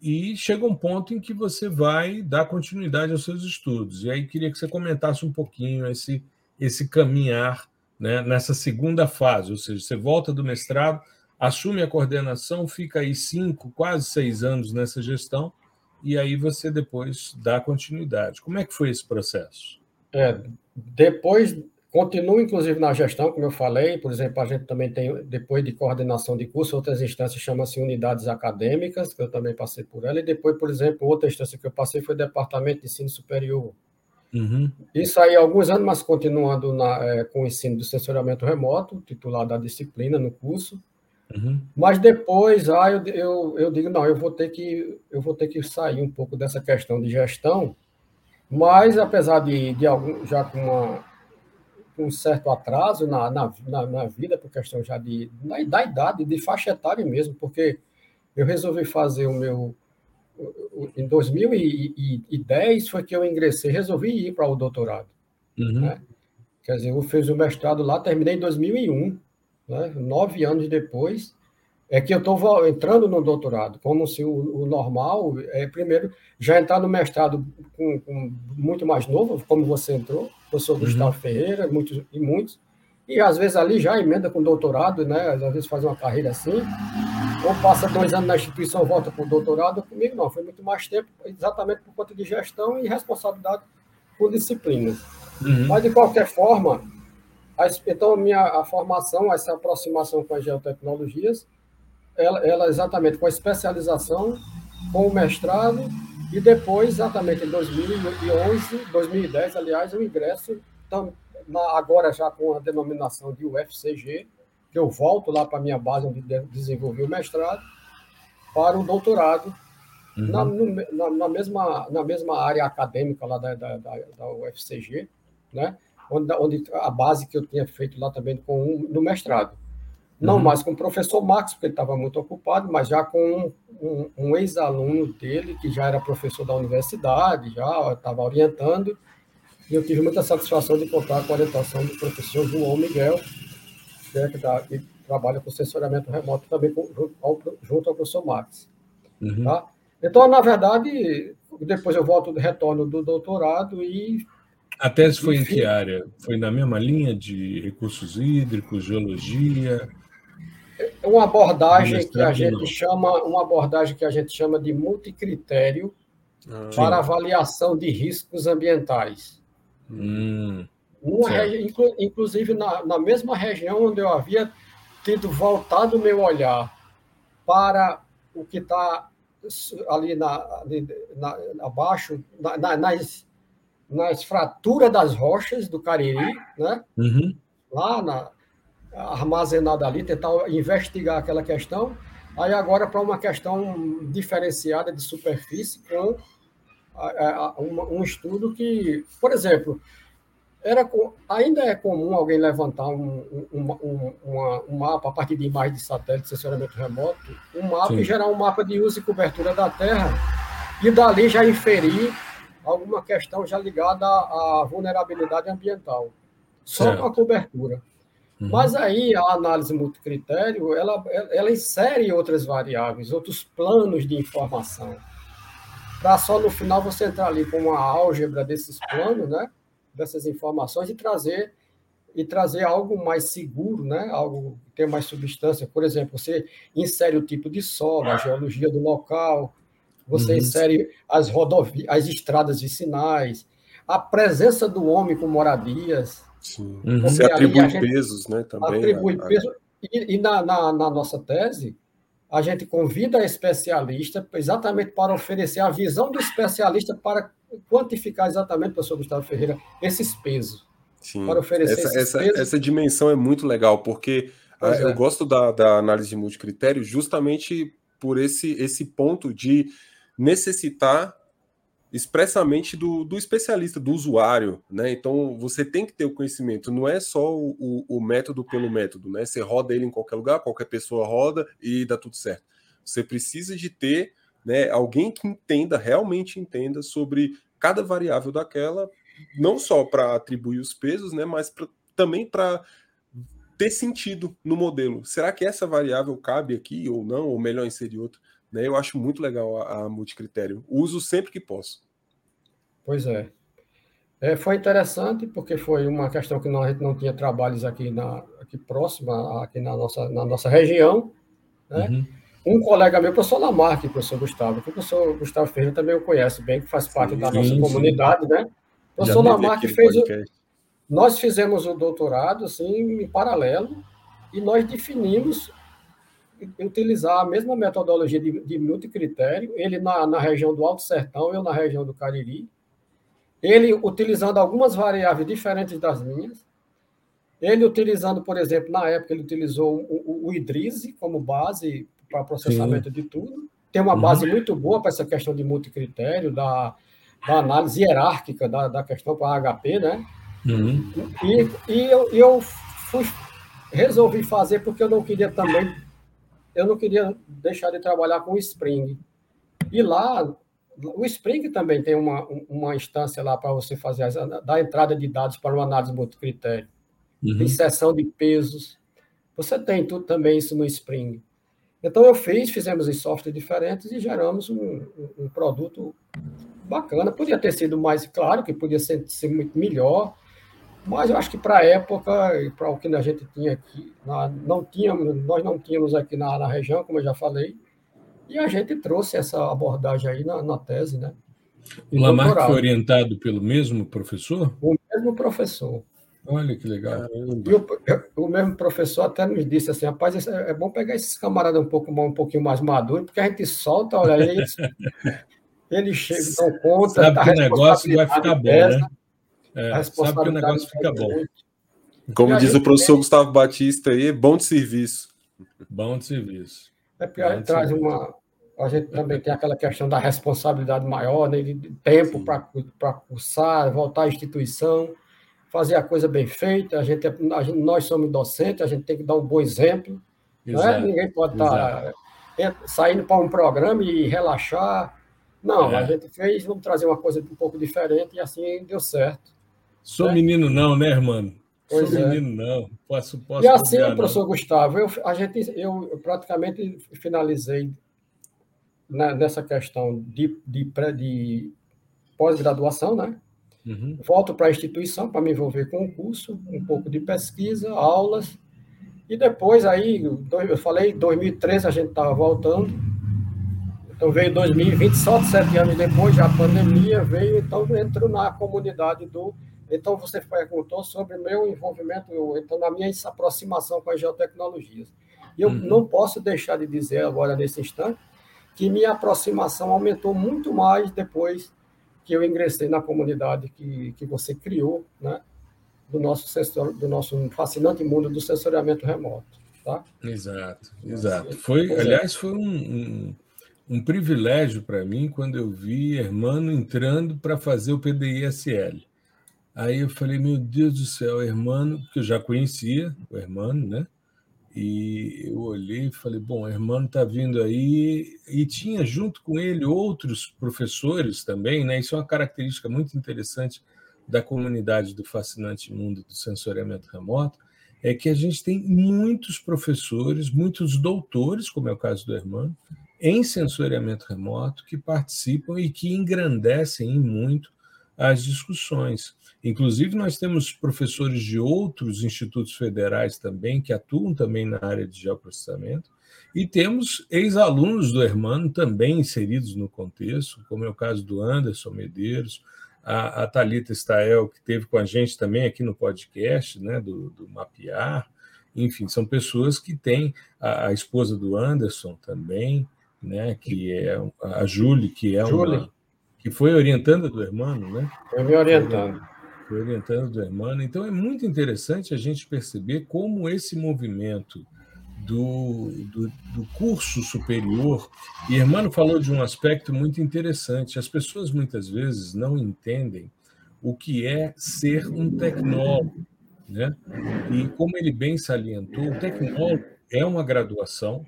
e chega um ponto em que você vai dar continuidade aos seus estudos. E aí queria que você comentasse um pouquinho esse, esse caminhar né, nessa segunda fase, ou seja, você volta do mestrado, assume a coordenação, fica aí cinco, quase seis anos nessa gestão, e aí você depois dá continuidade. Como é que foi esse processo?
É, depois, continuo inclusive na gestão, como eu falei, por exemplo, a gente também tem, depois de coordenação de curso, outras instâncias chamam-se unidades acadêmicas, que eu também passei por ela, e depois, por exemplo, outra instância que eu passei foi o Departamento de Ensino Superior. Uhum. Isso aí, alguns anos, mas continuando na, é, com o ensino do sensoriamento remoto, titular da disciplina no curso, Uhum. Mas depois, ah, eu, eu, eu digo, não, eu vou, ter que, eu vou ter que sair um pouco dessa questão de gestão, mas apesar de, de algum, já com uma, um certo atraso na, na, na, na vida, por questão já de, da, da idade, de faixa etária mesmo, porque eu resolvi fazer o meu. Em 2010 foi que eu ingressei, resolvi ir para o doutorado. Uhum. Né? Quer dizer, eu fiz o mestrado lá, terminei em 2001 né? nove anos depois, é que eu estou entrando no doutorado, como se o, o, normal é, primeiro, já entrar no mestrado com, com, muito mais novo, como você entrou, professor uhum. Gustavo Ferreira, muitos, e muitos, e às vezes ali já emenda com doutorado, né? às vezes faz uma carreira assim, ou passa dois anos na instituição, volta para o doutorado, comigo não, foi muito mais tempo, exatamente por conta de gestão e responsabilidade por disciplinas. Uhum. Mas, de qualquer forma, então, minha, a formação, essa aproximação com as geotecnologias, ela, ela exatamente com a especialização, com o mestrado, e depois, exatamente em 2011, 2010, aliás, o ingresso, então, na, agora já com a denominação de UFCG, que eu volto lá para a minha base onde desenvolvi o mestrado, para o doutorado, uhum. na, no, na, na, mesma, na mesma área acadêmica lá da, da, da, da UFCG, né? Onde, onde a base que eu tinha feito lá também com no mestrado. Não uhum. mais com o professor Max, porque ele estava muito ocupado, mas já com um, um, um ex-aluno dele, que já era professor da universidade, já estava orientando, e eu tive muita satisfação de contar com a orientação do professor João Miguel, né, que, tá, que trabalha com sensoriamento remoto também com, junto, ao, junto ao professor Max. Uhum. Tá? Então, na verdade, depois eu volto, retorno do doutorado e.
A tese foi enfim, em que área? Foi na mesma linha de recursos hídricos, geologia?
É uma abordagem que a gente não. chama, uma abordagem que a gente chama de multicritério ah, para avaliação de riscos ambientais. Hum, regi... inclusive na, na mesma região onde eu havia tido voltado o meu olhar para o que está ali na, ali na, abaixo, na, nas, nas fraturas das rochas do Cariri, né? Uhum. lá na, armazenada ali, tentar investigar aquela questão. Aí agora para uma questão diferenciada de superfície com um estudo que, por exemplo, era, ainda é comum alguém levantar um, um, um, uma, um mapa a partir de imagens de satélite, sensoramento remoto, um mapa Sim. e gerar um mapa de uso e cobertura da Terra, e dali já inferir alguma questão já ligada à, vulnerabilidade ambiental, só certo. com a cobertura. Uhum. Mas aí a análise multicritério, ela, ela insere outras variáveis, outros planos de informação, para só no final você entrar ali com uma álgebra desses planos, né? dessas informações e trazer e trazer algo mais seguro, né? Algo que tenha mais substância. Por exemplo, você insere o tipo de solo, a geologia do local, você uhum. insere as rodovias, as estradas vicinais, a presença do homem com moradias.
Sim. Uhum. Você atribui pesos, né? Também.
Atribui a, peso. E, e na, na, na nossa tese, a gente convida especialista exatamente para oferecer a visão do especialista para quantificar exatamente, professor Gustavo Ferreira, esses pesos.
Sim, para oferecer essa, essa, pesos. essa dimensão é muito legal, porque ah, eu é. gosto da, da análise de multicritério justamente por esse, esse ponto de necessitar expressamente do, do, especialista, do usuário, né? Então você tem que ter o conhecimento, não é só o, o, o, método pelo método, né? Você roda ele em qualquer lugar, qualquer pessoa roda e dá tudo certo. Você precisa de ter né, alguém que entenda, realmente entenda sobre cada variável daquela, não só para atribuir os pesos, né, mas pra, também para ter sentido no modelo. Será que essa variável cabe aqui ou não, ou melhor inserir outra? Né, eu acho muito legal a, a multicritério. Uso sempre que posso.
Pois é. é. Foi interessante porque foi uma questão que a gente não tinha trabalhos aqui, na, aqui próxima, aqui na nossa, na nossa região. Né? Uhum um colega meu, o professor Lamarck, o professor Gustavo, que o professor Gustavo Ferreira também o conhece bem, que faz parte sim, da nossa sim, comunidade, né? O professor Lamarck fez. O... Nós fizemos o doutorado, assim, em paralelo, e nós definimos utilizar a mesma metodologia de, de multicritério, ele na, na região do Alto Sertão, eu na região do Cariri, ele utilizando algumas variáveis diferentes das minhas, ele utilizando, por exemplo, na época ele utilizou o, o, o Idrise como base para processamento Sim. de tudo. Tem uma base uhum. muito boa para essa questão de multicritério, da, da análise hierárquica da, da questão para HP, né? Uhum. E, e eu, eu fui, resolvi fazer porque eu não queria também, eu não queria deixar de trabalhar com o Spring. E lá, o Spring também tem uma, uma instância lá para você fazer, a, da entrada de dados para uma análise multicritério. Uhum. Tem seção de pesos. Você tem tudo também isso no Spring. Então eu fiz, fizemos em softwares diferentes e geramos um, um, produto bacana. Podia ter sido mais claro, que podia ser, ser muito melhor, mas eu acho que para a época e para o que a gente tinha aqui, não tínhamos, nós não tínhamos aqui na, na, região, como eu já falei, e a gente trouxe essa abordagem aí na, na tese, né?
O Lamarck foi orientado pelo mesmo professor?
O mesmo professor.
Olha que legal.
E o, o, mesmo professor até nos disse assim, rapaz, é, é bom pegar esses camaradas um pouco um pouquinho mais maduros, porque a gente solta, olha, eles, (laughs) eles chegam, dão conta.
Sabe que o negócio vai ficar bom, né? É, sabe que o negócio fica bom.
Como diz o professor Gustavo Batista aí, bom de serviço.
Bom de serviço.
É porque aí traz serviço. uma. A gente também tem aquela questão da responsabilidade maior, né, de tempo para cursar, voltar à instituição fazer a coisa bem feita, a gente, é, a gente nós somos docentes, a gente tem que dar um bom exemplo. Não é? Ninguém pode estar tá saindo para um programa e relaxar. Não, é. a gente fez, vamos trazer uma coisa um pouco diferente e assim deu certo.
Sou né? menino não, né, irmão? Pois Sou é. menino não. Posso, posso
e assim, professor não. Gustavo, eu, a gente, eu praticamente finalizei nessa questão de, de, de pós-graduação, né? Uhum. Volto para a instituição para me envolver com o curso, um pouco de pesquisa, aulas, e depois aí, eu falei, 2013 a gente estava voltando, então veio 2020, só sete anos depois, já a pandemia veio, então entrou na comunidade do... Então você perguntou sobre meu envolvimento, então na minha aproximação com as geotecnologias. E eu uhum. não posso deixar de dizer agora, nesse instante, que minha aproximação aumentou muito mais depois que eu ingressei na comunidade que, que você criou, né? Do nosso, sensor, do nosso fascinante mundo do sensoriamento remoto. Tá?
Exato, exato. Foi, é. aliás, foi um, um, um privilégio para mim quando eu vi Hermano entrando para fazer o PDI-SL. Aí eu falei, meu Deus do céu, Hermano, que eu já conhecia o Hermano, né? E eu olhei e falei: bom, o Hermano está vindo aí. E tinha junto com ele outros professores também, né? Isso é uma característica muito interessante da comunidade do fascinante mundo do sensoriamento remoto, é que a gente tem muitos professores, muitos doutores, como é o caso do Hermano, em sensoriamento remoto, que participam e que engrandecem muito as discussões. Inclusive, nós temos professores de outros institutos federais também, que atuam também na área de geoprocessamento, e temos ex-alunos do Hermano também inseridos no contexto, como é o caso do Anderson Medeiros, a, a Thalita Stael, que teve com a gente também aqui no podcast, né, do, do Mapear. Enfim, são pessoas que têm a, a esposa do Anderson também, né, que é a Julie, que é Julie. uma que foi orientando do Hermano, né?
Foi me orientando
foi orientando do Hermano. Então é muito interessante a gente perceber como esse movimento do, do, do, curso superior, e Hermano falou de um aspecto muito interessante. As pessoas muitas vezes não entendem o que é ser um tecnólogo. Né? E como ele bem salientou, o tecnólogo é uma graduação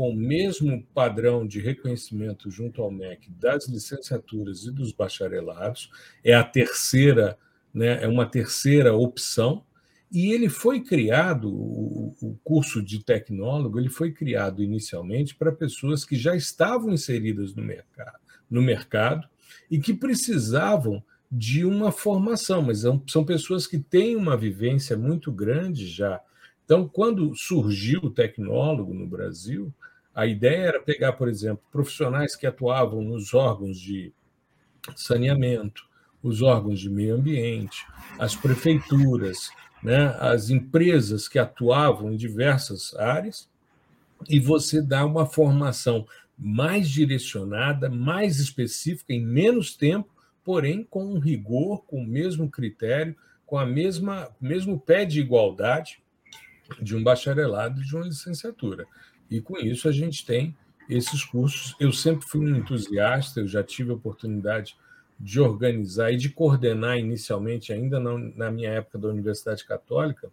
com o mesmo padrão de reconhecimento junto ao MEC das licenciaturas e dos bacharelados, é a terceira né, é uma terceira opção, e ele foi criado, o, curso de tecnólogo, ele foi criado inicialmente para pessoas que já estavam inseridas no mercado, no mercado e que precisavam de uma formação, mas são pessoas que têm uma vivência muito grande já. Então, quando surgiu o tecnólogo no Brasil, a ideia era pegar, por exemplo, profissionais que atuavam nos órgãos de saneamento, os órgãos de meio ambiente, as prefeituras, né, as empresas que atuavam em diversas áreas, e você dá uma formação mais direcionada, mais específica, em menos tempo, porém com um rigor, com o mesmo critério, com a mesma mesmo pé de igualdade de um bacharelado e de uma licenciatura. E com isso a gente tem esses cursos. Eu sempre fui um entusiasta, eu já tive a oportunidade de organizar e de coordenar inicialmente, ainda não, na minha época da Universidade Católica,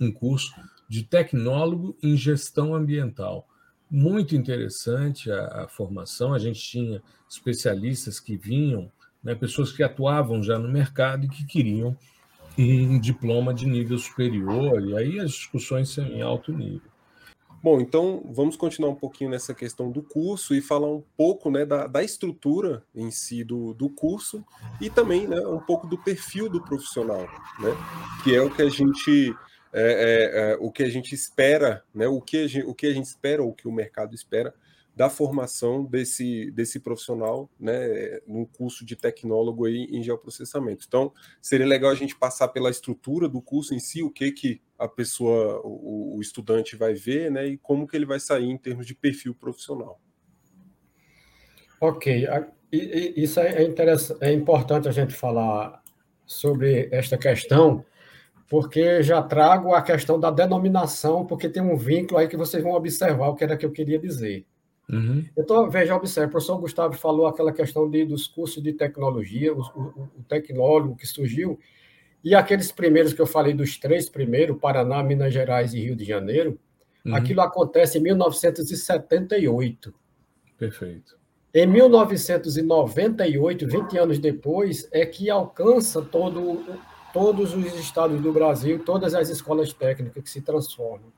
um curso de tecnólogo em gestão ambiental. Muito interessante a, a formação, a gente tinha especialistas que vinham, né, pessoas que atuavam já no mercado e que queriam um diploma de nível superior, e aí as discussões são em alto nível.
Bom, então vamos continuar um pouquinho nessa questão do curso e falar um pouco né, da, da estrutura em si do, do curso e também né, um pouco do perfil do profissional, né, que é o que a gente é, é, é, o que a gente espera, né, o, que a gente, o que a gente espera, ou o que o mercado espera da formação desse, desse profissional né, num curso de tecnólogo aí em geoprocessamento. Então, seria legal a gente passar pela estrutura do curso em si, o que, que a pessoa, o, o estudante vai ver, né, e como que ele vai sair em termos de perfil profissional.
Ok, isso é, interessante, é importante a gente falar sobre esta questão, porque já trago a questão da denominação, porque tem um vínculo aí que vocês vão observar o que era que eu queria dizer. Uhum. Então, veja, observe, o professor Gustavo falou aquela questão de, dos cursos de tecnologia, o, o, o tecnólogo que surgiu, E aqueles primeiros que eu falei, dos três primeiros, Paraná, Minas Gerais e Rio de Janeiro, uhum. aquilo acontece em 1978.
Perfeito.
Em 1998, 20 anos depois, é que alcança todo, todos os estados do Brasil, todas as escolas técnicas que se transformam.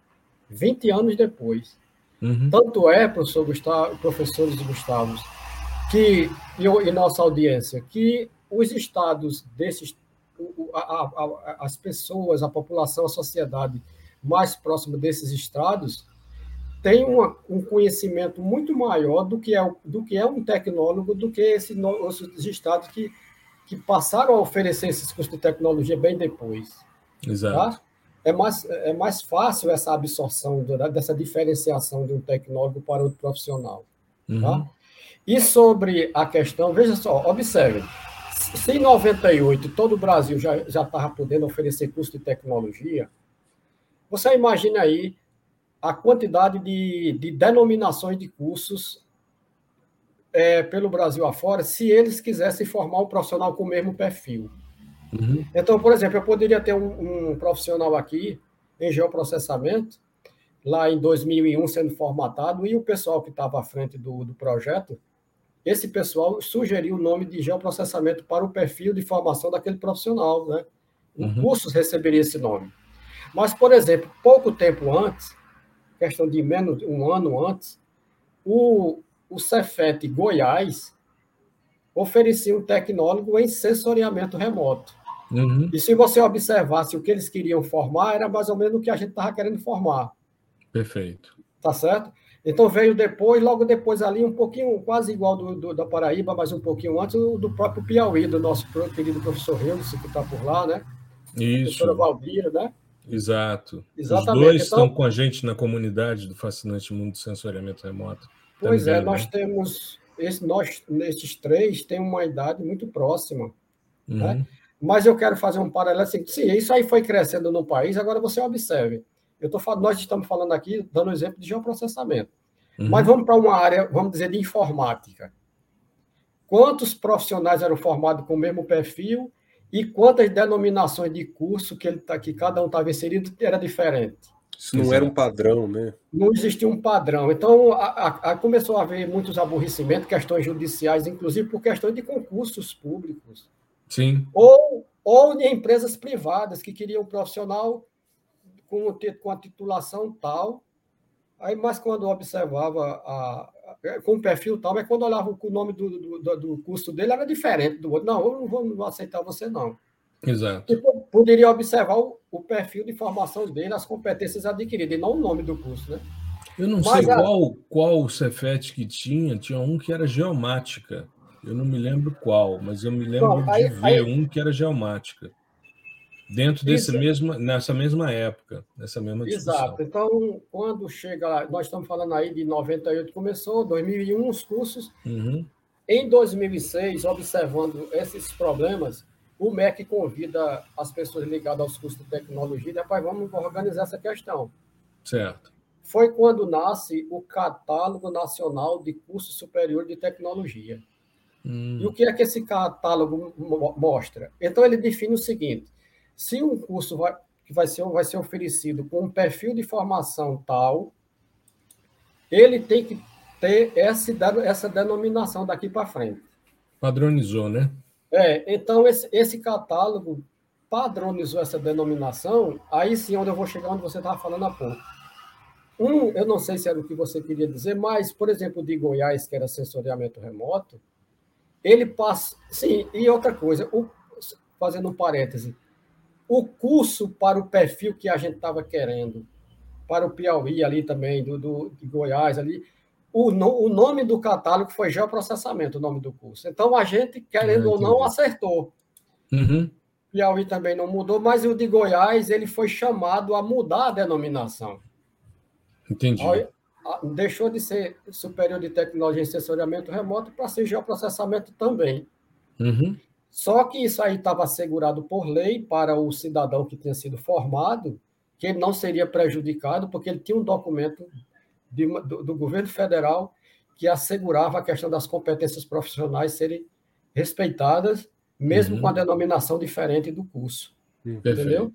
20 anos depois. Uhum. Tanto é, professor Gustavo, professores Gustavo, que, e, e nossa audiência, que os estados desses, a, a, a, as pessoas, a população, a sociedade mais próxima desses estados, tem uma, um conhecimento muito maior do que é, do que é um tecnólogo, do que esses estados que, que passaram a oferecer esses cursos de tecnologia bem depois.
Exato. Tá?
É, mais, é mais fácil essa absorção dessa diferenciação de um tecnólogo para outro profissional. Uhum. Tá? E sobre a questão, veja só, observe, se em 98 todo o Brasil já estava podendo oferecer curso de tecnologia, você imagina aí a quantidade de, de denominações de cursos é, pelo Brasil afora, se eles quisessem formar um profissional com o mesmo perfil. Uhum. Então, por exemplo, eu poderia ter um, um, profissional aqui em geoprocessamento, lá em 2001 sendo formatado, e o pessoal que estava à frente do, do projeto, esse pessoal sugeriu o nome de geoprocessamento para o perfil de formação daquele profissional. Né? O uhum. curso receberia esse nome. Mas, por exemplo, pouco tempo antes, questão de menos um ano antes, o, o Cefet Goiás oferecia um tecnólogo em sensoriamento remoto. Uhum. E se você observasse o que eles queriam formar, era mais ou menos o que a gente estava querendo formar.
Perfeito.
Tá certo? Então veio depois, logo depois ali, um pouquinho, quase igual do, do da Paraíba, mas um pouquinho antes, do próprio Piauí, do nosso querido professor Hildes, que está por lá, né?
Isso.
Professora Valdir, né?
Exato. Exatamente. Os dois então, estão com a gente na comunidade do Fascinante Mundo do Sensoriamento Remoto.
Pois Também, é, nós né? temos, esse, nós, nesses três, tem uma idade muito próxima. Uhum. Né? Mas eu quero fazer um paralelo assim, sim, isso aí foi crescendo no país, agora você observe. Eu tô falando, nós estamos falando aqui, dando exemplo de geoprocessamento. Uhum. Mas vamos para uma área, vamos dizer, de informática. Quantos profissionais eram formados com o mesmo perfil e quantas denominações de curso que ele tá, que cada um estava inserido era diferente.
Isso não Exato. era um padrão, né?
Não existia um padrão. Então, a, a, a começou a haver muitos aborrecimentos, questões judiciais, inclusive por questões de concursos públicos.
Sim.
Ou, ou de empresas privadas que queriam um profissional com, com a titulação tal. Aí, mas quando observava a, com um perfil tal, mas quando olhava o nome do, do, do curso dele era diferente do outro. Não, eu não vou, não aceitar você, não.
Exato.
E poderia observar o, o, perfil de formação dele, as competências adquiridas, e não o nome do curso, né?
Eu não mas sei a... qual, qual o Cefet que tinha, tinha um que era geomática. Eu não me lembro qual, mas eu me lembro de aí, ver aí... um que era geomática. Dentro desse mesma, nessa mesma época, nessa mesma discussão.
Exato. Então, quando chega lá, nós estamos falando aí de 98 começou, 2001 os cursos. Uhum. Em 2006, observando esses problemas, o MEC convida as pessoas ligadas aos cursos de tecnologia, depois vamos organizar essa questão.
Certo.
Foi quando nasce o Catálogo Nacional de Cursos Superior de Tecnologia. Hum. E o que é que esse catálogo mostra? Então, ele define o seguinte: se um curso vai, que vai ser, vai ser oferecido com um perfil de formação tal, ele tem que ter essa, essa denominação daqui para frente.
Padronizou, né?
É, então esse, esse catálogo padronizou essa denominação, aí sim onde eu vou chegar onde você estava falando há pouco. Um, eu não sei se era o que você queria dizer, mas, por exemplo, de Goiás, que era sensoriamento remoto, ele passa. Sim, e outra coisa, o, fazendo um parêntese, o curso para o perfil que a gente estava querendo, para o Piauí ali também, do, do de Goiás ali, o, no, o nome do catálogo foi geoprocessamento, o nome do curso. Então a gente, querendo ah, ou não, acertou.
Uhum.
Piauí também não mudou, mas o de Goiás ele foi chamado a mudar a denominação.
Entendi.
Deixou de ser superior de tecnologia e sensoriamento remoto para ser geoprocessamento também.
Uhum.
Só que isso aí estava assegurado por lei para o cidadão que tinha sido formado, que ele não seria prejudicado, porque ele tinha um documento de, do, do, governo federal que assegurava a questão das competências profissionais serem respeitadas, mesmo uhum. com a denominação diferente do curso. Entendeu?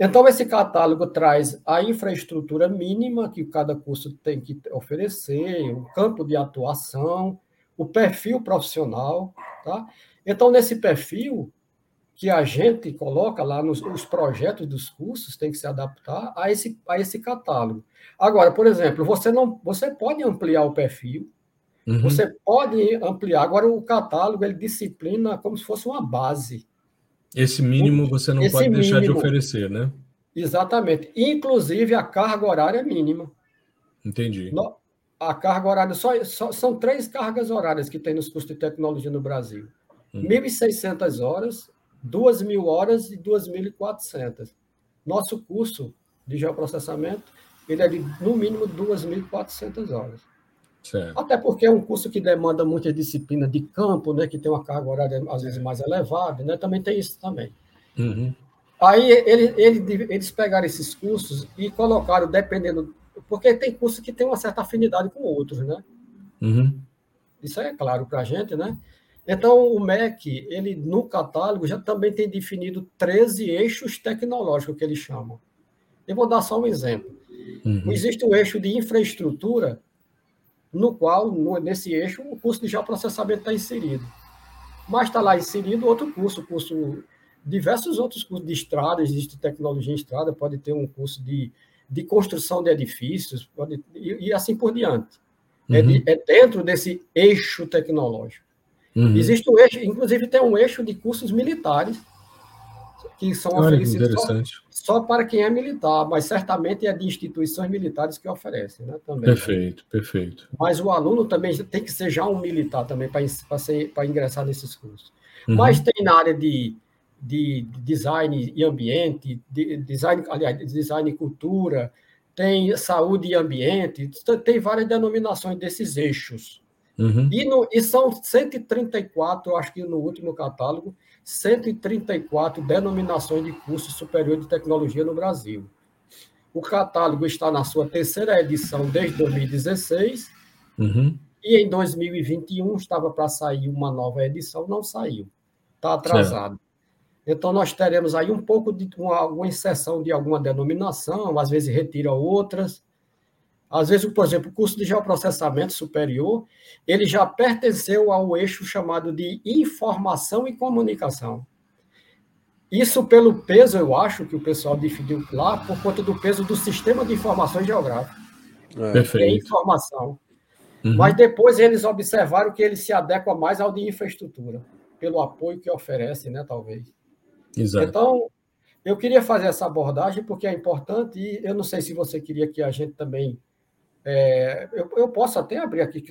Então, esse catálogo traz a infraestrutura mínima que cada curso tem que oferecer, o campo de atuação, o perfil profissional. Tá? Então, nesse perfil, que a gente coloca lá nos, nos projetos dos cursos, tem que se adaptar a esse, a esse catálogo. Agora, por exemplo, você não você pode ampliar o perfil, uhum. você pode ampliar. Agora, o catálogo ele disciplina como se fosse uma base.
Esse mínimo você não pode mínimo, deixar de oferecer, né?
Exatamente. Inclusive, a carga horária é mínima.
Entendi.
A carga horária, só, só, são três cargas horárias que tem nos cursos de tecnologia no Brasil. Hum. 1.600 horas, 2.000 horas e 2.400. Nosso curso de geoprocessamento, ele é de, no mínimo, 2.400 horas. Certo. Até porque é um curso que demanda muita disciplina de campo, né, que tem uma carga horária às vezes mais elevada, né, também tem isso também. Uhum. Aí ele, ele, eles pegaram esses cursos e colocaram, dependendo, porque tem curso que tem uma certa afinidade com outros, né? Uhum. Isso é claro para a gente, né? Então, o MEC, ele no catálogo já também tem definido 13 eixos tecnológicos que eles chamam. Eu vou dar só um exemplo. Uhum. Existe o eixo de infraestrutura, no qual, nesse eixo, o curso de geoprocessamento está inserido. Mas está lá inserido outro curso, curso diversos outros cursos de estrada, existe tecnologia em estrada, pode ter um curso de, de construção de edifícios, pode, e, e assim por diante. É uhum. É, de, é, dentro desse eixo tecnológico. Uhum. Existe um eixo, inclusive tem um eixo de cursos militares, que são Olha, oferecidos só, só, para quem é militar, mas certamente é de instituições militares que oferecem, né? Também.
Perfeito, perfeito.
Mas o aluno também tem que ser já um militar também para ingressar nesses cursos. Uhum. Mas tem na área de de design e ambiente, de design, aliás, design e cultura, tem saúde e ambiente, tem várias denominações desses eixos. Uhum. E, no, e são 134, acho que no último catálogo, 134 denominações de curso superior de tecnologia no Brasil. O catálogo está na sua terceira edição desde 2016, uhum. e em 2021 estava para sair uma nova edição, não saiu. Está atrasado. Certo. Então, nós teremos aí um pouco de uma, alguma inserção de alguma denominação, às vezes retira outras. Às vezes, por exemplo, o curso de geoprocessamento superior, ele já pertenceu ao eixo chamado de informação e comunicação. Isso pelo peso, eu acho, que o pessoal definiu lá, por conta do peso do sistema de informações geográficas. É. Perfeito. informação. Uhum. Mas depois eles observaram que ele se adequa mais ao de infraestrutura, pelo apoio que oferece, né, talvez. Exato. Então, eu queria fazer essa abordagem porque é importante e eu não sei se você queria que a gente também. É, eu, eu, posso até abrir aqui,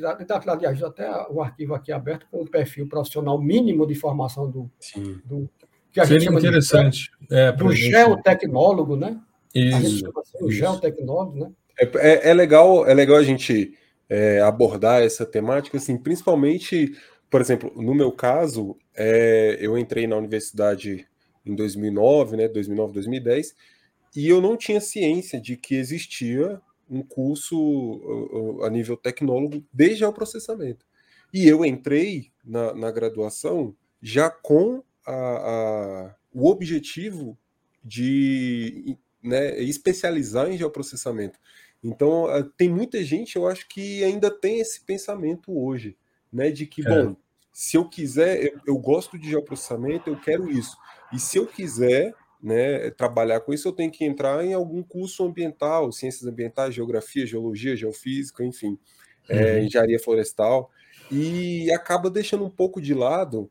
aliás, até o arquivo aqui aberto com o perfil profissional mínimo de formação do. Sim. do
que a Seria gente chama interessante.
De, é, do gente... geotecnólogo, né? Isso. Assim, o geotecnólogo, né?
É, é, é, legal, é legal a gente é, abordar essa temática, assim, principalmente, por exemplo, no meu caso, é, eu entrei na universidade em 2009, né, 2009, 2010, e eu não tinha ciência de que existia um curso a nível tecnólogo desde o processamento. E eu entrei na, na graduação já com a, a, o objetivo de né, especializar em geoprocessamento. Então, tem muita gente, eu acho, que ainda tem esse pensamento hoje, né, de que, é. bom, se eu quiser, eu, eu gosto de geoprocessamento, eu quero isso. E se eu quiser né, trabalhar com isso, eu tenho que entrar em algum curso ambiental, ciências ambientais, geografia, geologia, geofísica, enfim, é, uhum. é, engenharia florestal, e acaba deixando um pouco de lado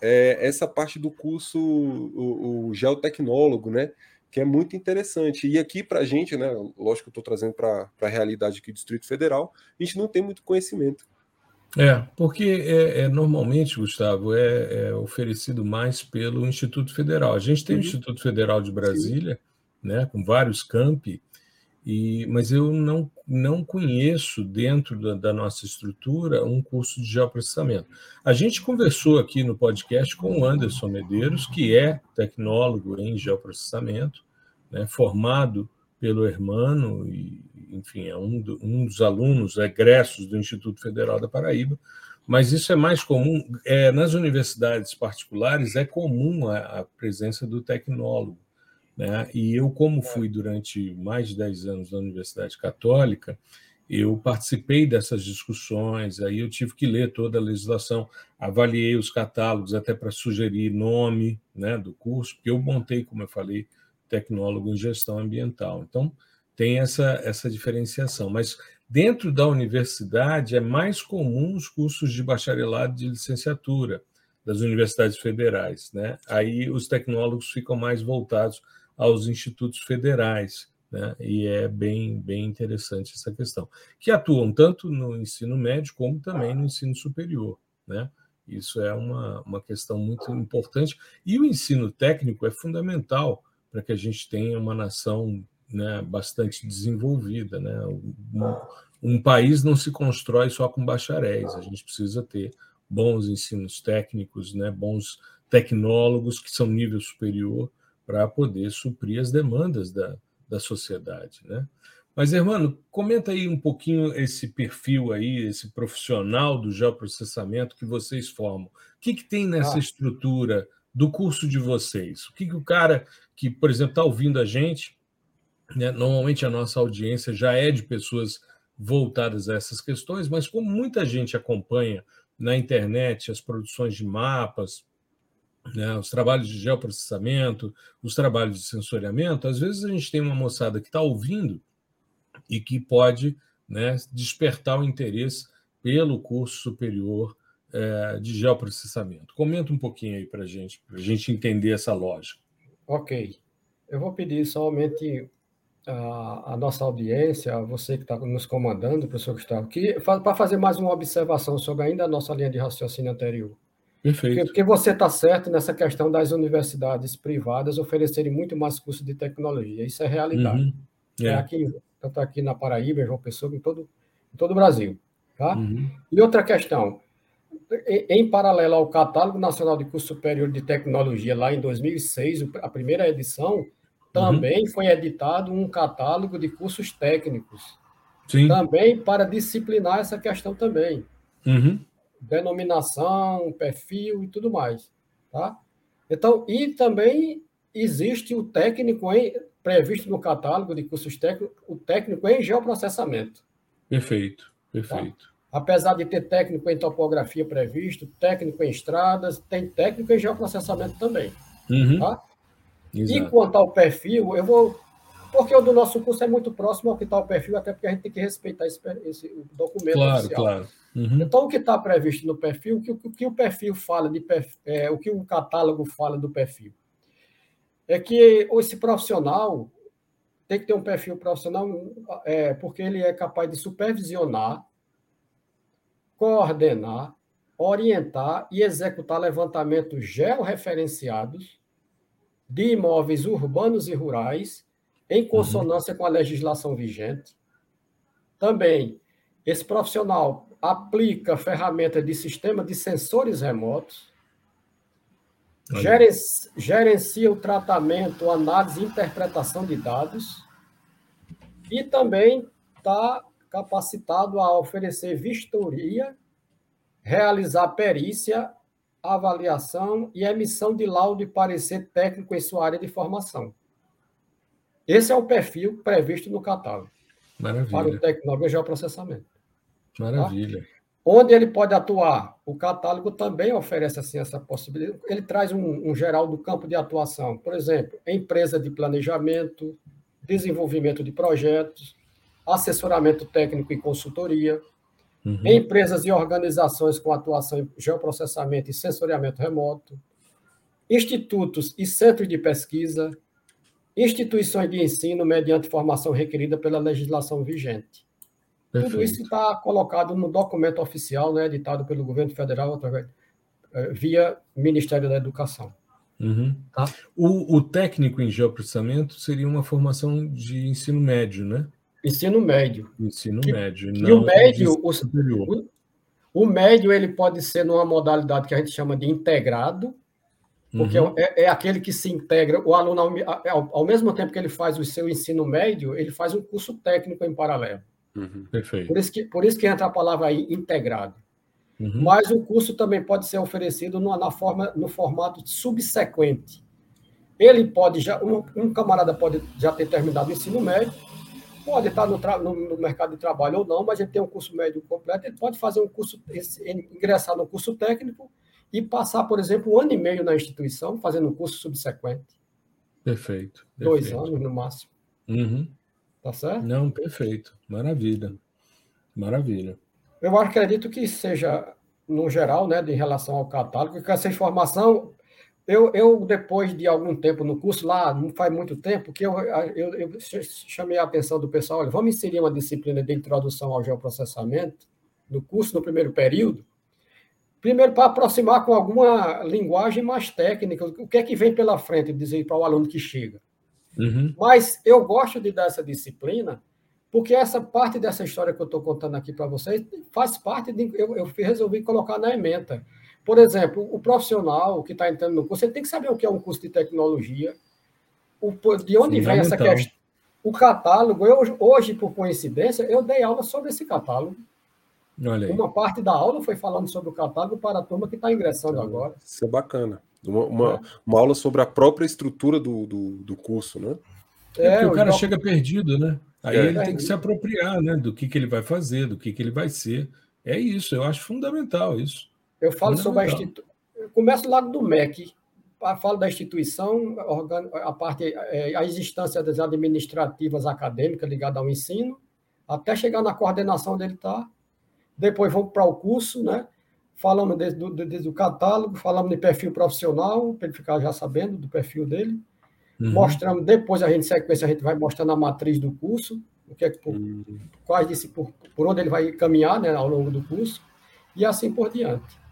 é, essa parte do curso, o, o, geotecnólogo, né, que é muito interessante. E aqui para a gente, né, lógico que eu estou trazendo para a realidade aqui do Distrito Federal, a gente não tem muito conhecimento.
É, porque é, é normalmente, Gustavo, é, é, oferecido mais pelo Instituto Federal. A gente tem uhum. o Instituto Federal de Brasília, né, com vários campi, e, mas eu não, não conheço dentro da, da, nossa estrutura um curso de geoprocessamento. A gente conversou aqui no podcast com o Anderson Medeiros, que é tecnólogo em geoprocessamento, né, formado pelo Hermano, e, enfim, é um, do, um dos alunos egressos do Instituto Federal da Paraíba, mas isso é mais comum. É, nas universidades particulares é comum a, a presença do tecnólogo. Né? E eu, como fui durante mais de 10 anos na Universidade Católica, eu participei dessas discussões, aí eu tive que ler toda a legislação, avaliei os catálogos até para sugerir nome né, do curso, porque eu montei, como eu falei, tecnólogo em gestão ambiental. Então, tem essa, essa diferenciação. Mas dentro da universidade é mais comum os cursos de bacharelado de licenciatura das universidades federais. Né? Aí os tecnólogos ficam mais voltados aos institutos federais. Né? E é bem, bem interessante essa questão, que atuam tanto no ensino médio como também no ensino superior. Né? Isso é uma, uma questão muito importante. E o ensino técnico é fundamental para que a gente tenha uma nação né, bastante desenvolvida. Né? Um, um país não se constrói só com bacharéis, a gente precisa ter bons ensinos técnicos, né, bons tecnólogos que são nível superior para poder suprir as demandas da, da sociedade, né? Mas, Hermano, comenta aí um pouquinho esse perfil aí, esse profissional do geoprocessamento que vocês formam. O que, que tem nessa ah. estrutura do curso de vocês? O que, que o cara que, por exemplo, está ouvindo a gente, né, normalmente a nossa audiência já é de pessoas voltadas a essas questões, mas como muita gente acompanha na internet as produções de mapas, né, os trabalhos de geoprocessamento, os trabalhos de sensoriamento, às vezes a gente tem uma moçada que está ouvindo e que pode né, despertar o interesse pelo curso superior é, de geoprocessamento. Comenta um pouquinho aí para a gente, para a gente entender essa lógica.
Ok. Eu vou pedir somente a, a nossa audiência, você que está nos comandando, professor Gustavo, que, para fazer mais uma observação sobre ainda a nossa linha de raciocínio anterior.
Perfeito.
Porque, porque você está certo nessa questão das universidades privadas oferecerem muito mais curso de tecnologia. Isso é realidade. Uhum. É. é. aqui, tanto aqui na Paraíba, em João Pessoa, em todo, em todo o Brasil. Tá? Uhum. E outra questão, em, paralelo ao Catálogo Nacional de Curso Superior de Tecnologia, lá em 2006, a primeira edição, também uhum. foi editado um catálogo de cursos técnicos. Sim. Também para disciplinar essa questão também.
Uhum
denominação, perfil e tudo mais. Tá? Então, e também existe o técnico em, previsto no catálogo de cursos técnicos, o técnico em geoprocessamento.
Perfeito, perfeito. Tá?
Apesar de ter técnico em topografia previsto, técnico em estradas, tem técnico em geoprocessamento também.
Uhum.
Tá? E quanto ao perfil, eu vou porque o do nosso curso é muito próximo ao que está o perfil, até porque a gente tem que respeitar esse, esse documento
claro,
oficial.
Claro.
Uhum. Então, o que está previsto no perfil, o que, o que o perfil fala de é, o que o catálogo fala do perfil, é que esse profissional tem que ter um perfil profissional, é, porque ele é capaz de supervisionar, coordenar, orientar e executar levantamentos georreferenciados de imóveis urbanos e rurais em uhum. consonância uhum. com a legislação vigente. Também, esse profissional aplica ferramentas de sistema de sensores remotos, gerencia, gerencia o tratamento, análise e interpretação de dados, e também está capacitado a oferecer vistoria, realizar perícia, avaliação e emissão de laudo e parecer técnico em sua área de formação. Esse é o perfil previsto no catálogo.
Maravilha.
Para o tecnólogo de geoprocessamento.
Maravilha. Tá?
Onde ele pode atuar? O catálogo também oferece assim, essa possibilidade. Ele traz um, um geral do campo de atuação. Por exemplo, empresa de planejamento, desenvolvimento de projetos, assessoramento técnico e consultoria, uhum. empresas e organizações com atuação em geoprocessamento e sensoriamento remoto, institutos e centros de pesquisa, instituições de ensino mediante formação requerida pela legislação vigente. Perfeito. Tudo isso está colocado no documento oficial, né, editado pelo governo federal através, eh, via Ministério da Educação.
Uhum. Tá? O, o, técnico em geoprocessamento seria uma formação de ensino médio, né?
Ensino médio.
Ensino
que,
médio.
E o médio, o, o, o médio ele pode ser numa modalidade que a gente chama de integrado, porque uhum. é, é, aquele que se integra, o aluno, ao, ao, mesmo tempo que ele faz o seu ensino médio, ele faz um curso técnico em paralelo.
Uhum. Perfeito.
Por isso, que, por isso que entra a palavra aí, integrado. Uhum. Mas o curso também pode ser oferecido no, na forma, no formato subsequente. Ele pode já, um, um, camarada pode já ter terminado o ensino médio, pode estar no, no, no, mercado de trabalho ou não, mas ele tem um curso médio completo, ele pode fazer um curso, ingressar no curso técnico e passar, por exemplo, um ano e meio na instituição, fazendo um curso subsequente.
Perfeito.
Dois
perfeito.
anos no máximo.
Uhum.
Tá certo?
Não, perfeito. Maravilha. Maravilha.
Eu acredito que seja, no geral, né, em relação ao catálogo, que essa informação eu, eu, depois de algum tempo no curso, lá, não faz muito tempo, que eu, eu, eu, chamei a atenção do pessoal, olha, vamos inserir uma disciplina de introdução ao geoprocessamento no curso, no primeiro período, primeiro para aproximar com alguma linguagem mais técnica, o que é que vem pela frente, dizer para o aluno que chega. Uhum. Mas eu gosto de dar essa disciplina, porque essa parte dessa história que eu estou contando aqui para vocês faz parte de. Eu, eu resolvi colocar na ementa. Por exemplo, o profissional que está entrando no curso, ele tem que saber o que é um curso de tecnologia, o, de onde vem essa questão. O catálogo, eu, hoje, por coincidência, eu dei aula sobre esse catálogo. Uma parte da aula foi falando sobre o catálogo para a turma que está ingressando agora.
Isso é bacana. Uma, uma, é. uma, aula sobre a própria estrutura do, do, do curso, né?
É, porque o cara chega perdido, né? Aí é. ele tem que se apropriar, né? Do que, que ele vai fazer, do que, que ele vai ser. É isso, eu acho fundamental isso.
Eu falo sobre a instituição. Começo do lado do MEC. Falo da instituição, a parte, é, a existência das administrativas acadêmicas ligadas ao ensino, até chegar na coordenação dele está. Depois vamos para o curso, né? Falamos desde, desde o catálogo, falamos de perfil profissional, para ele ficar já sabendo do perfil dele. Uhum. Mostramos, depois a gente, sequência, a gente vai mostrando a matriz do curso, o que é, por, uhum. quais, por, por onde ele vai caminhar né, ao longo do curso, e assim por diante.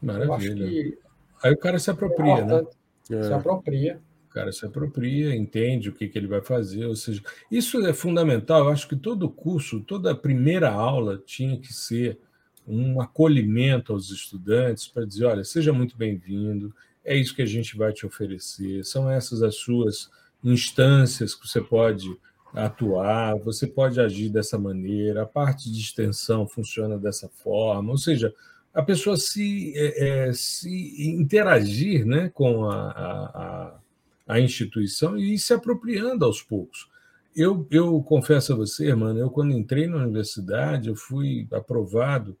Maravilha. Aí o cara se apropria, é né?
É. Se apropria.
O cara se apropria, entende o que, que ele vai fazer, ou seja, isso é fundamental. Eu acho que todo curso, toda primeira aula tinha que ser um acolhimento aos estudantes para dizer: olha, seja muito bem-vindo, é isso que a gente vai te oferecer, são essas as suas instâncias que você pode atuar, você pode agir dessa maneira, a parte de extensão funciona dessa forma, ou seja, a pessoa se, é, é, se interagir né, com a, a, a, instituição e ir se apropriando aos poucos. Eu, eu confesso a você, mano, eu quando entrei na universidade, eu fui aprovado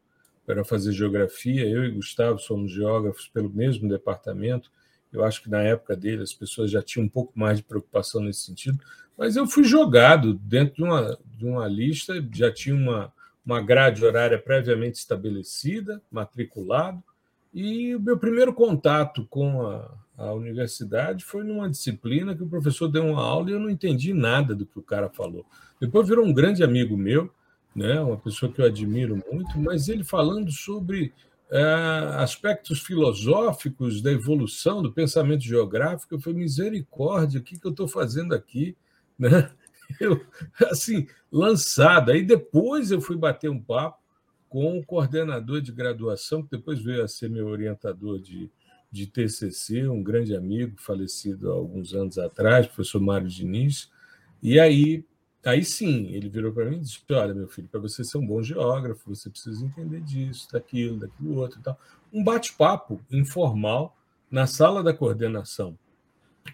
para fazer geografia, eu e Gustavo somos geógrafos pelo mesmo departamento, eu acho que na época dele as pessoas já tinham um pouco mais de preocupação nesse sentido, mas eu fui jogado dentro de uma, de uma lista, já tinha uma, uma grade horária previamente estabelecida, matriculado, e o meu primeiro contato com a, a, universidade foi numa disciplina que o professor deu uma aula e eu não entendi nada do que o cara falou. Depois virou um grande amigo meu, né, uma pessoa que eu admiro muito, mas ele falando sobre é, aspectos filosóficos da evolução do pensamento geográfico, eu falei, misericórdia, o que, que eu estou fazendo aqui? Né? Eu, assim, lançado. Aí depois eu fui bater um papo com o coordenador de graduação, que depois veio a ser meu orientador de, de TCC, um grande amigo, falecido há alguns anos atrás, professor Mário Diniz. E aí, aí sim, ele virou para mim e disse: Olha, meu filho, para você ser um bom geógrafo, você precisa entender disso, daquilo, daquilo outro tal. Um bate-papo informal na sala da coordenação.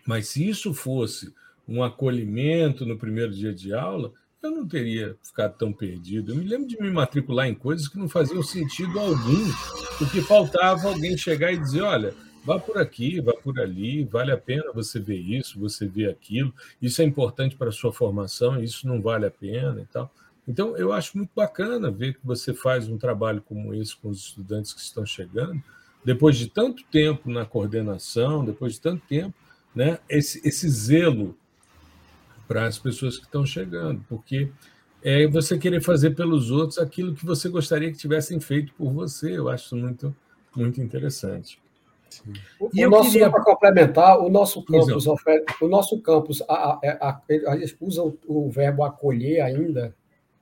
Mas se isso fosse um acolhimento no primeiro dia de aula, eu não teria ficado tão perdido. Eu me lembro de me matricular em coisas que não faziam sentido algum, porque faltava alguém chegar e dizer: olha, vá por aqui, vá por ali, vale a pena você ver isso, você ver aquilo, isso é importante para a sua formação, isso não vale a pena e tal. Então, eu acho muito bacana ver que você faz um trabalho como esse com os estudantes que estão chegando, depois de tanto tempo na coordenação, depois de tanto tempo, né, esse, esse zelo para as pessoas que estão chegando, porque é você querer fazer pelos outros aquilo que você gostaria que tivessem feito por você. Eu acho muito, muito interessante.
Sim. E o nosso, queria... para complementar, o nosso campus, o nosso campus a, a, a, usa o, o, verbo acolher ainda,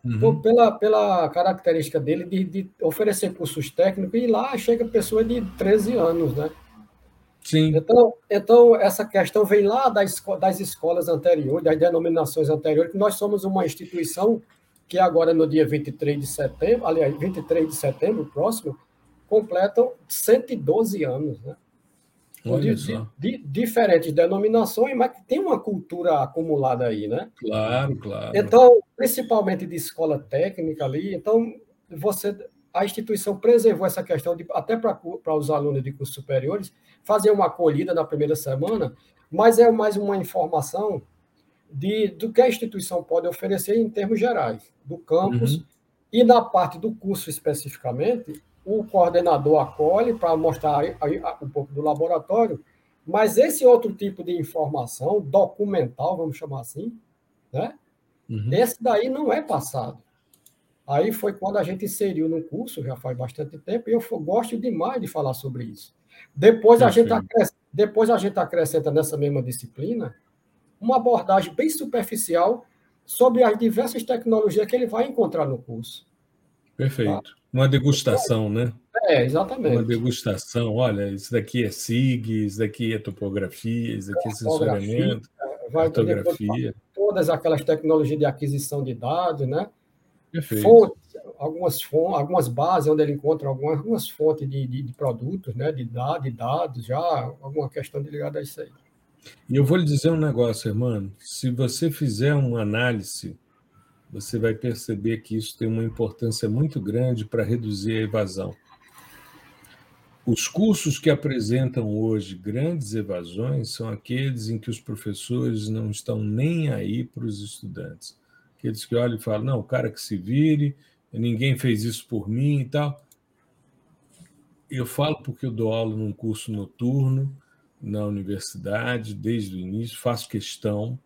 uhum. pela, pela característica dele de, de, oferecer cursos técnicos, e lá chega pessoa de 13 anos, né?
Sim.
Então, então, essa questão vem lá das, das escolas anteriores, das denominações anteriores, que nós somos uma instituição que agora, no dia 23 de setembro, aliás, 23 de setembro próximo, completam 112 anos, né? De, de, de, diferentes denominações, mas que tem uma cultura acumulada aí, né?
Claro, claro.
Então, principalmente de escola técnica ali, então você a instituição preservou essa questão de até para os alunos de cursos superiores fazer uma acolhida na primeira semana, mas é mais uma informação de do que a instituição pode oferecer em termos gerais do campus uhum. e na parte do curso especificamente o coordenador acolhe para mostrar um pouco do laboratório, mas esse outro tipo de informação, documental, vamos chamar assim, né? Uhum. Esse daí não é passado. Aí foi quando a gente inseriu no curso, já faz bastante tempo, e eu gosto demais de falar sobre isso. Depois a, gente acrescenta, depois a gente acrescenta nessa mesma disciplina uma abordagem bem superficial sobre as diversas tecnologias que ele vai encontrar no curso.
Perfeito. Tá? Uma degustação, né?
É, exatamente.
Uma degustação. Olha, isso daqui é SIG, isso daqui é topografia, isso daqui é sensoriamento,
vai fotografia. Todas aquelas tecnologias de aquisição de dados, né? Fontes, algumas, fontes, algumas bases onde ele encontra algumas, algumas fontes de, de, de produtos, né? De, dados, de dados, já alguma questão ligada a isso aí.
E eu vou lhe dizer um negócio, irmão. Se você fizer uma análise você vai perceber que isso tem uma importância muito grande para reduzir a evasão. Os cursos que apresentam hoje grandes evasões são aqueles em que os professores não estão nem aí para os estudantes. Aqueles que olham e falam: não, o cara que se vire, ninguém fez isso por mim e tal. Eu falo porque eu dou aula num curso noturno na universidade, desde o início, faço questão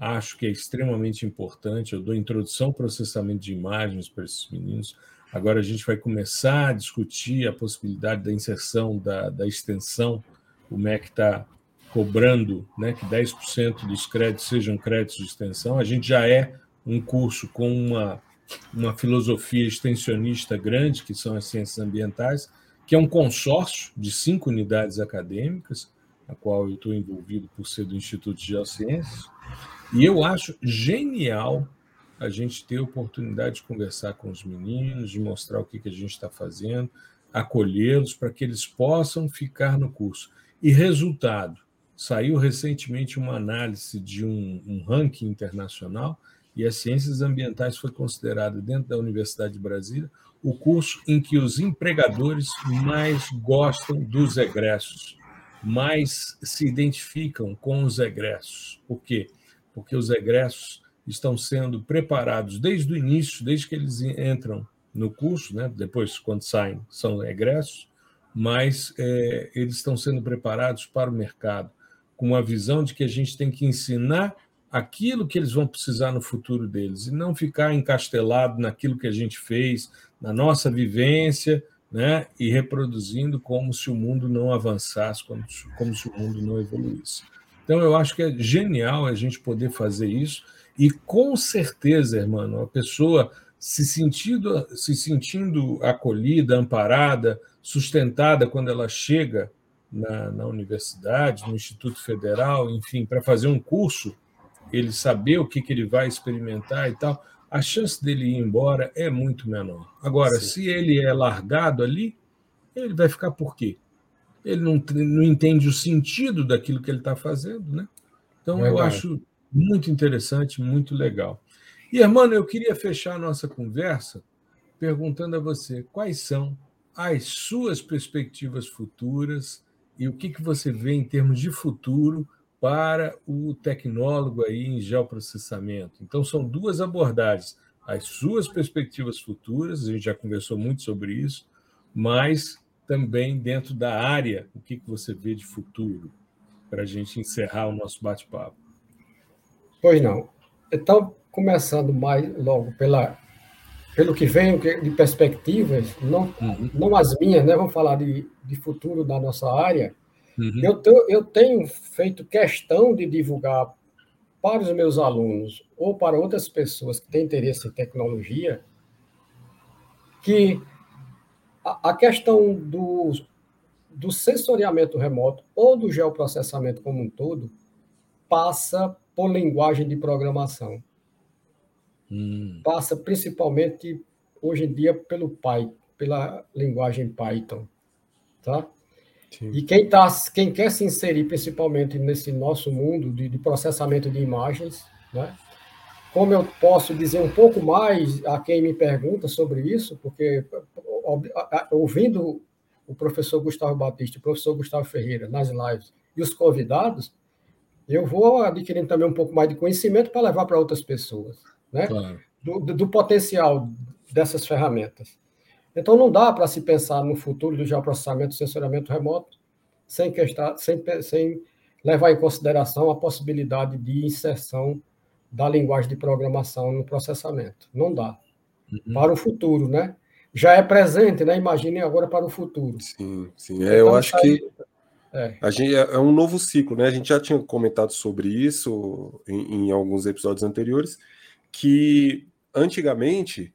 acho que é extremamente importante. Eu dou introdução ao processamento de imagens para esses meninos. Agora a gente vai começar a discutir a possibilidade da inserção da, da extensão. O MEC está cobrando né, que 10% dos créditos sejam créditos de extensão. A gente já é um curso com uma, uma filosofia extensionista grande, que são as ciências ambientais, que é um consórcio de cinco unidades acadêmicas, a qual eu estou envolvido por ser do Instituto de Geociências. E eu acho genial a gente ter a oportunidade de conversar com os meninos, de mostrar o que, que a gente está fazendo, acolhê-los para que eles possam ficar no curso. E resultado: saiu recentemente uma análise de um, um ranking internacional e as ciências ambientais foi considerada, dentro da Universidade de Brasília, o curso em que os empregadores mais gostam dos egressos, mais se identificam com os egressos. Por quê? porque os egressos estão sendo preparados desde o início, desde que eles entram no curso, né? depois, quando saem, são egressos, mas é, eles estão sendo preparados para o mercado, com uma visão de que a gente tem que ensinar aquilo que eles vão precisar no futuro deles, e não ficar encastelado naquilo que a gente fez, na nossa vivência, né? e reproduzindo como se o mundo não avançasse, como, como se o mundo não evoluísse. Então, eu acho que é genial a gente poder fazer isso, e com certeza, irmão, a pessoa se sentindo, se sentindo acolhida, amparada, sustentada quando ela chega na, na universidade, no Instituto Federal, enfim, para fazer um curso, ele saber o que, que ele vai experimentar e tal, a chance dele ir embora é muito menor. Agora, Sim. se ele é largado ali, ele vai ficar por quê? ele não, não entende o sentido daquilo que ele está fazendo, né? Então, eu acho muito interessante, muito legal. E, irmão, eu queria fechar a nossa conversa perguntando a você quais são as suas perspectivas futuras e o que, que você vê em termos de futuro para o tecnólogo aí em geoprocessamento. Então, são duas abordagens. As suas perspectivas futuras, a gente já conversou muito sobre isso, mas também dentro da área, o que, que você vê de futuro, para a gente encerrar o nosso bate-papo?
Pois não. Então, começando mais logo pela, pelo que vem de perspectivas, não, uhum. não as minhas, né? vamos falar de, de futuro da nossa área, uhum. eu, eu tenho feito questão de divulgar para os meus alunos ou para outras pessoas que têm interesse em tecnologia que a, questão do, do sensoriamento remoto ou do geoprocessamento como um todo passa por linguagem de programação. Hum. Passa principalmente, hoje em dia, pelo Python, pela linguagem Python, tá? Sim. E quem, tá, quem quer se inserir principalmente nesse nosso mundo de, de processamento de imagens, né? Como eu posso dizer um pouco mais a quem me pergunta sobre isso, porque ouvindo o professor Gustavo Batista, o professor Gustavo Ferreira nas lives e os convidados, eu vou adquirindo também um pouco mais de conhecimento para levar para outras pessoas, né? Claro. Do, do, potencial dessas ferramentas. Então, não dá para se pensar no futuro do geoprocessamento e sensoriamento remoto sem, questão, sem, sem levar em consideração a possibilidade de inserção da linguagem de programação no processamento. Não dá. Uhum. Para o futuro, né? Já é presente, né? Imaginem agora para o futuro.
Sim, sim. É, eu então, acho que é. A gente, é, é um novo ciclo, né? A gente já tinha comentado sobre isso em, em alguns episódios anteriores, que antigamente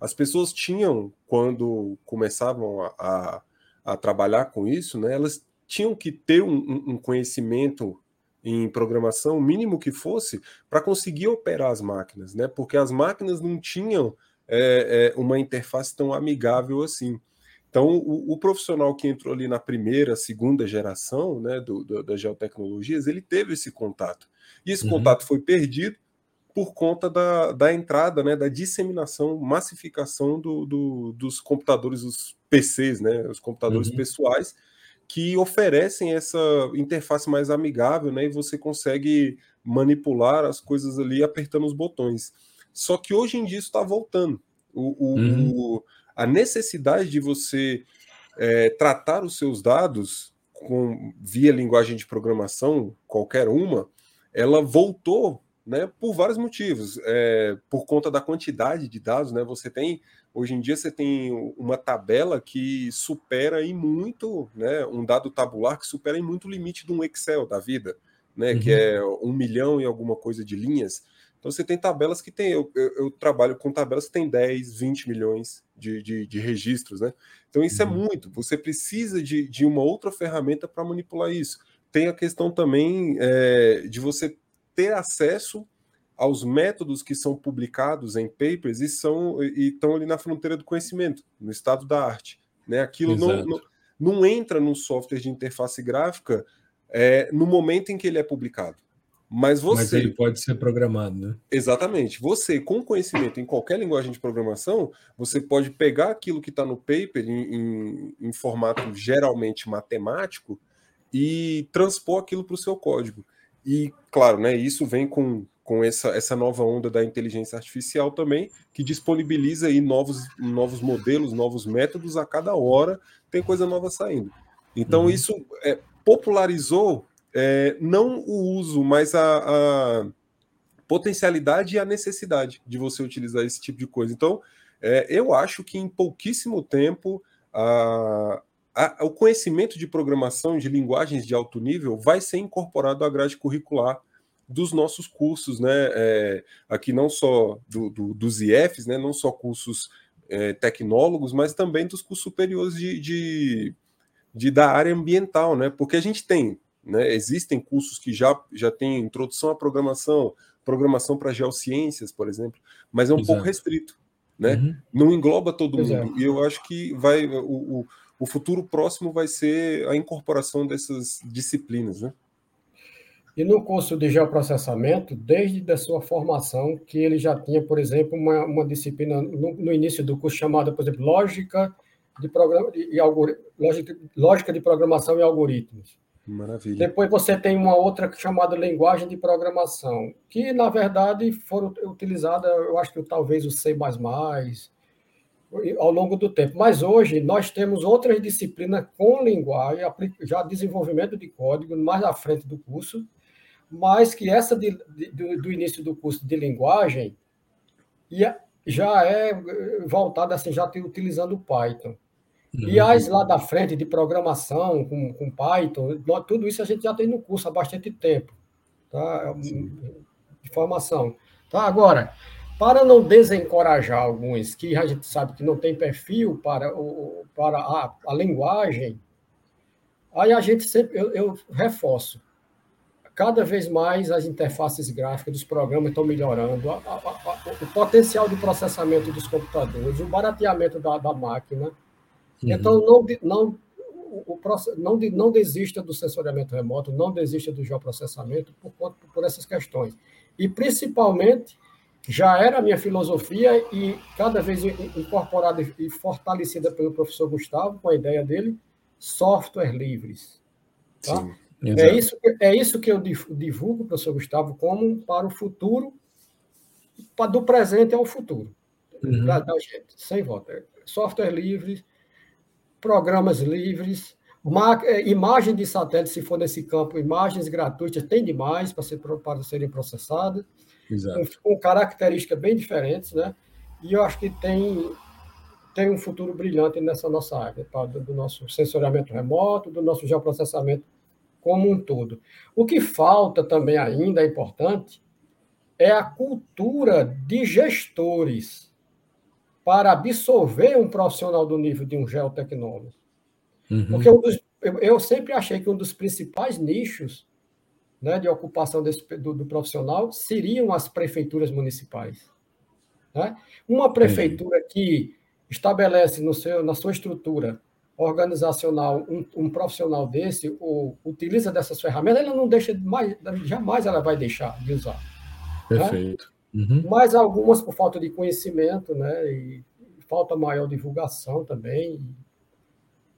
as pessoas tinham, quando começavam a, a, a trabalhar com isso, né? Elas tinham que ter um, um conhecimento em programação, o mínimo que fosse, para conseguir operar as máquinas, né? Porque as máquinas não tinham é, é, uma interface tão amigável assim. Então, o, o, profissional que entrou ali na primeira, segunda geração né, do, do, das geotecnologias, ele teve esse contato. E esse uhum. contato foi perdido por conta da, da entrada, né, da disseminação, massificação do, do, dos computadores, os PCs, né, os computadores uhum. pessoais, que oferecem essa interface mais amigável, né, e você consegue manipular as coisas ali apertando os botões. Só que hoje em dia isso está voltando. O, o, uhum. o a necessidade de você é, tratar os seus dados com, via linguagem de programação, qualquer uma, ela voltou né, por vários motivos. É, por conta da quantidade de dados, né, você tem, hoje em dia, você tem uma tabela que supera em muito, né, um dado tabular que supera em muito o limite de um Excel da vida, né, uhum. que é um milhão e alguma coisa de linhas. Então você tem tabelas que tem, eu, eu, eu, trabalho com tabelas que tem 10, 20 milhões de, de, de registros, né? Então isso é uhum. é muito. Você precisa de, de uma outra ferramenta para manipular isso. Tem a questão também é, de você ter acesso aos métodos que são publicados em papers e são e estão ali na fronteira do conhecimento, no estado da arte. Né? Aquilo não, não, não, entra no software de interface gráfica é, no momento em que ele é publicado. Mas você. Mas
ele pode ser programado, né?
Exatamente. Você, com conhecimento em qualquer linguagem de programação, você pode pegar aquilo que está no paper em, em, em, formato geralmente matemático e transpor aquilo para o seu código. E, claro, né, isso vem com, com essa, essa nova onda da inteligência artificial também, que disponibiliza aí novos, novos modelos, novos métodos a cada hora, tem coisa nova saindo. Então, uhum. isso é, popularizou é, não o uso, mas a, a, potencialidade e a necessidade de você utilizar esse tipo de coisa. Então, é, eu acho que em pouquíssimo tempo a, a, o conhecimento de programação de linguagens de alto nível vai ser incorporado à grade curricular dos nossos cursos, né? É, aqui não só do, do, dos IFs, né? Não só cursos é, tecnólogos, mas também dos cursos superiores de, de, de, da área ambiental, né? Porque a gente tem né? Existem cursos que já, já têm introdução à programação, programação para geociências, por exemplo, mas é um Exato. pouco restrito. Né? Uhum. Não engloba todo Exato. mundo. E eu acho que vai o, o, o, futuro próximo vai ser a incorporação dessas disciplinas. Né?
E no curso de geoprocessamento, desde a sua formação, que ele já tinha, por exemplo, uma, uma disciplina no, no início do curso chamada, por exemplo, lógica de, programa, e, lógica, lógica de programação e algoritmos.
Maravilha.
Depois você tem uma outra chamada linguagem de programação, que na verdade foram utilizadas, eu acho que talvez o C++, ao longo do tempo. Mas hoje nós temos outras disciplinas com linguagem, já desenvolvimento de código, mais à frente do curso, mas que essa de, de, do, início do curso de linguagem já é voltada assim, já utilizando o Python. E as lá da frente de programação com, com Python, tudo isso a gente já tem no curso há bastante tempo, tá? De formação. Tá? Agora, para não desencorajar alguns que a gente sabe que não tem perfil para, o, para a, a linguagem, aí a gente sempre, eu, eu reforço, cada vez mais as interfaces gráficas dos programas estão melhorando, a, a, o potencial de processamento dos computadores, o barateamento da, da máquina, Uhum. Então, não, não, o, não, não desista do sensoriamento remoto, não desista do geoprocessamento por, por essas questões. E, principalmente, já era a minha filosofia e cada vez incorporada e fortalecida pelo professor Gustavo, com a ideia dele, software livres. Tá? Sim, é, isso, é isso que eu divulgo, professor Gustavo, como para o futuro, do presente ao futuro. Uhum. Da, da gente, sem volta. Software livre, programas livres, é, imagem de satélite, se for nesse campo, imagens gratuitas, tem demais para, ser, para serem processadas, com, com características bem diferentes, né? E eu acho que tem, tem um futuro brilhante nessa nossa área, tá? do, do nosso sensoriamento remoto, do nosso geoprocessamento como um todo. O que falta também ainda, é importante, é a cultura de gestores para absorver um profissional do nível de um geotecnólogo. Uhum. Porque um dos, eu, eu, sempre achei que um dos principais nichos né, de ocupação desse, do, do, profissional seriam as prefeituras municipais. Né? Uma prefeitura que estabelece no seu, na sua estrutura organizacional um, um profissional desse, ou utiliza dessas ferramentas, ela não deixa mais, jamais ela vai deixar de usar.
Né? Perfeito.
Né? Uhum. Mas algumas por falta de conhecimento, né, e falta maior divulgação também,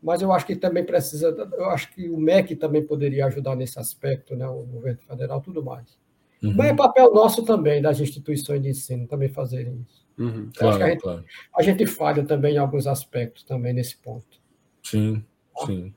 mas eu acho que também precisa, eu acho que o MEC também poderia ajudar nesse aspecto, né, o governo federal, tudo mais. Uhum. Mas é papel nosso também, das instituições de ensino, também fazerem isso.
Uhum. Claro,
a gente, claro. a gente falha também em alguns aspectos também nesse ponto.
Sim, tá? sim.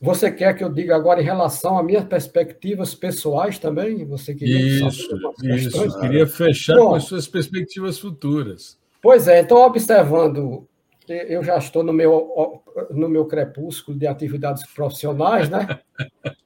Você quer que eu diga agora em relação a minhas perspectivas pessoais também? Você
queria isso, isso. Queria fechar Bom, com as suas perspectivas futuras.
Pois é, então observando eu já estou no meu, no meu crepúsculo de atividades profissionais, né?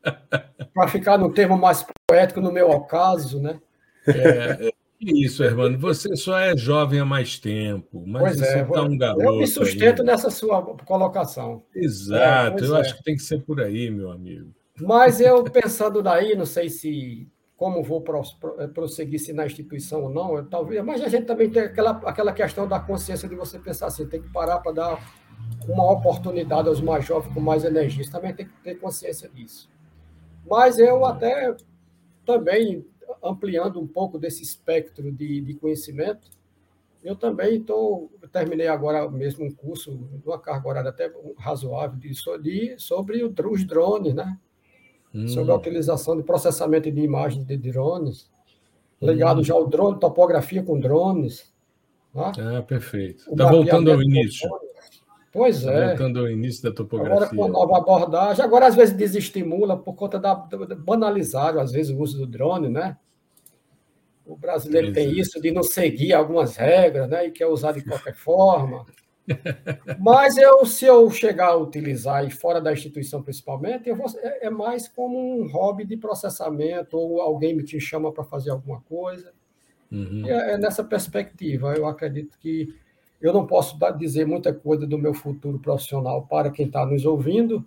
(laughs) Para ficar no termo mais poético, no meu ocaso, né?
É, é isso, Hermano. Você só é jovem há mais tempo, mas pois você está é, um garoto. Eu
me sustento aí. nessa sua colocação.
Exato, é, eu é. acho que tem que ser por aí, meu amigo.
Mas eu pensando daí, não sei se como vou eh, prosseguir se na instituição ou não, talvez, mas a gente também tem aquela, aquela questão da consciência de você pensar assim, tem que parar para dar uma oportunidade aos mais jovens com mais energia, também tem que ter consciência disso. Mas eu até também, ampliando um pouco desse espectro de, de conhecimento, eu também estou, terminei agora mesmo um curso, uma carga horária até razoável, de, de, sobre os drones, né? Hum. sobre a utilização de processamento de imagens de drones, ligado hum. já ao drone, topografia com drones.
Né? Ah, perfeito. Está voltando ao início.
Pois tá é.
Voltando ao início da topografia.
Agora com a nova abordagem, agora às vezes desestimula por conta da, da banalizar, às vezes, o uso do drone, né? O brasileiro tem isso de não seguir algumas regras, né? E quer usar de qualquer forma. Mas eu, se eu chegar a utilizar e fora da instituição principalmente, vou, é, é mais como um hobby de processamento, ou alguém me te chama para fazer alguma coisa. Uhum. É, é, nessa perspectiva. Eu acredito que eu não posso dizer muita coisa do meu futuro profissional para quem está nos ouvindo,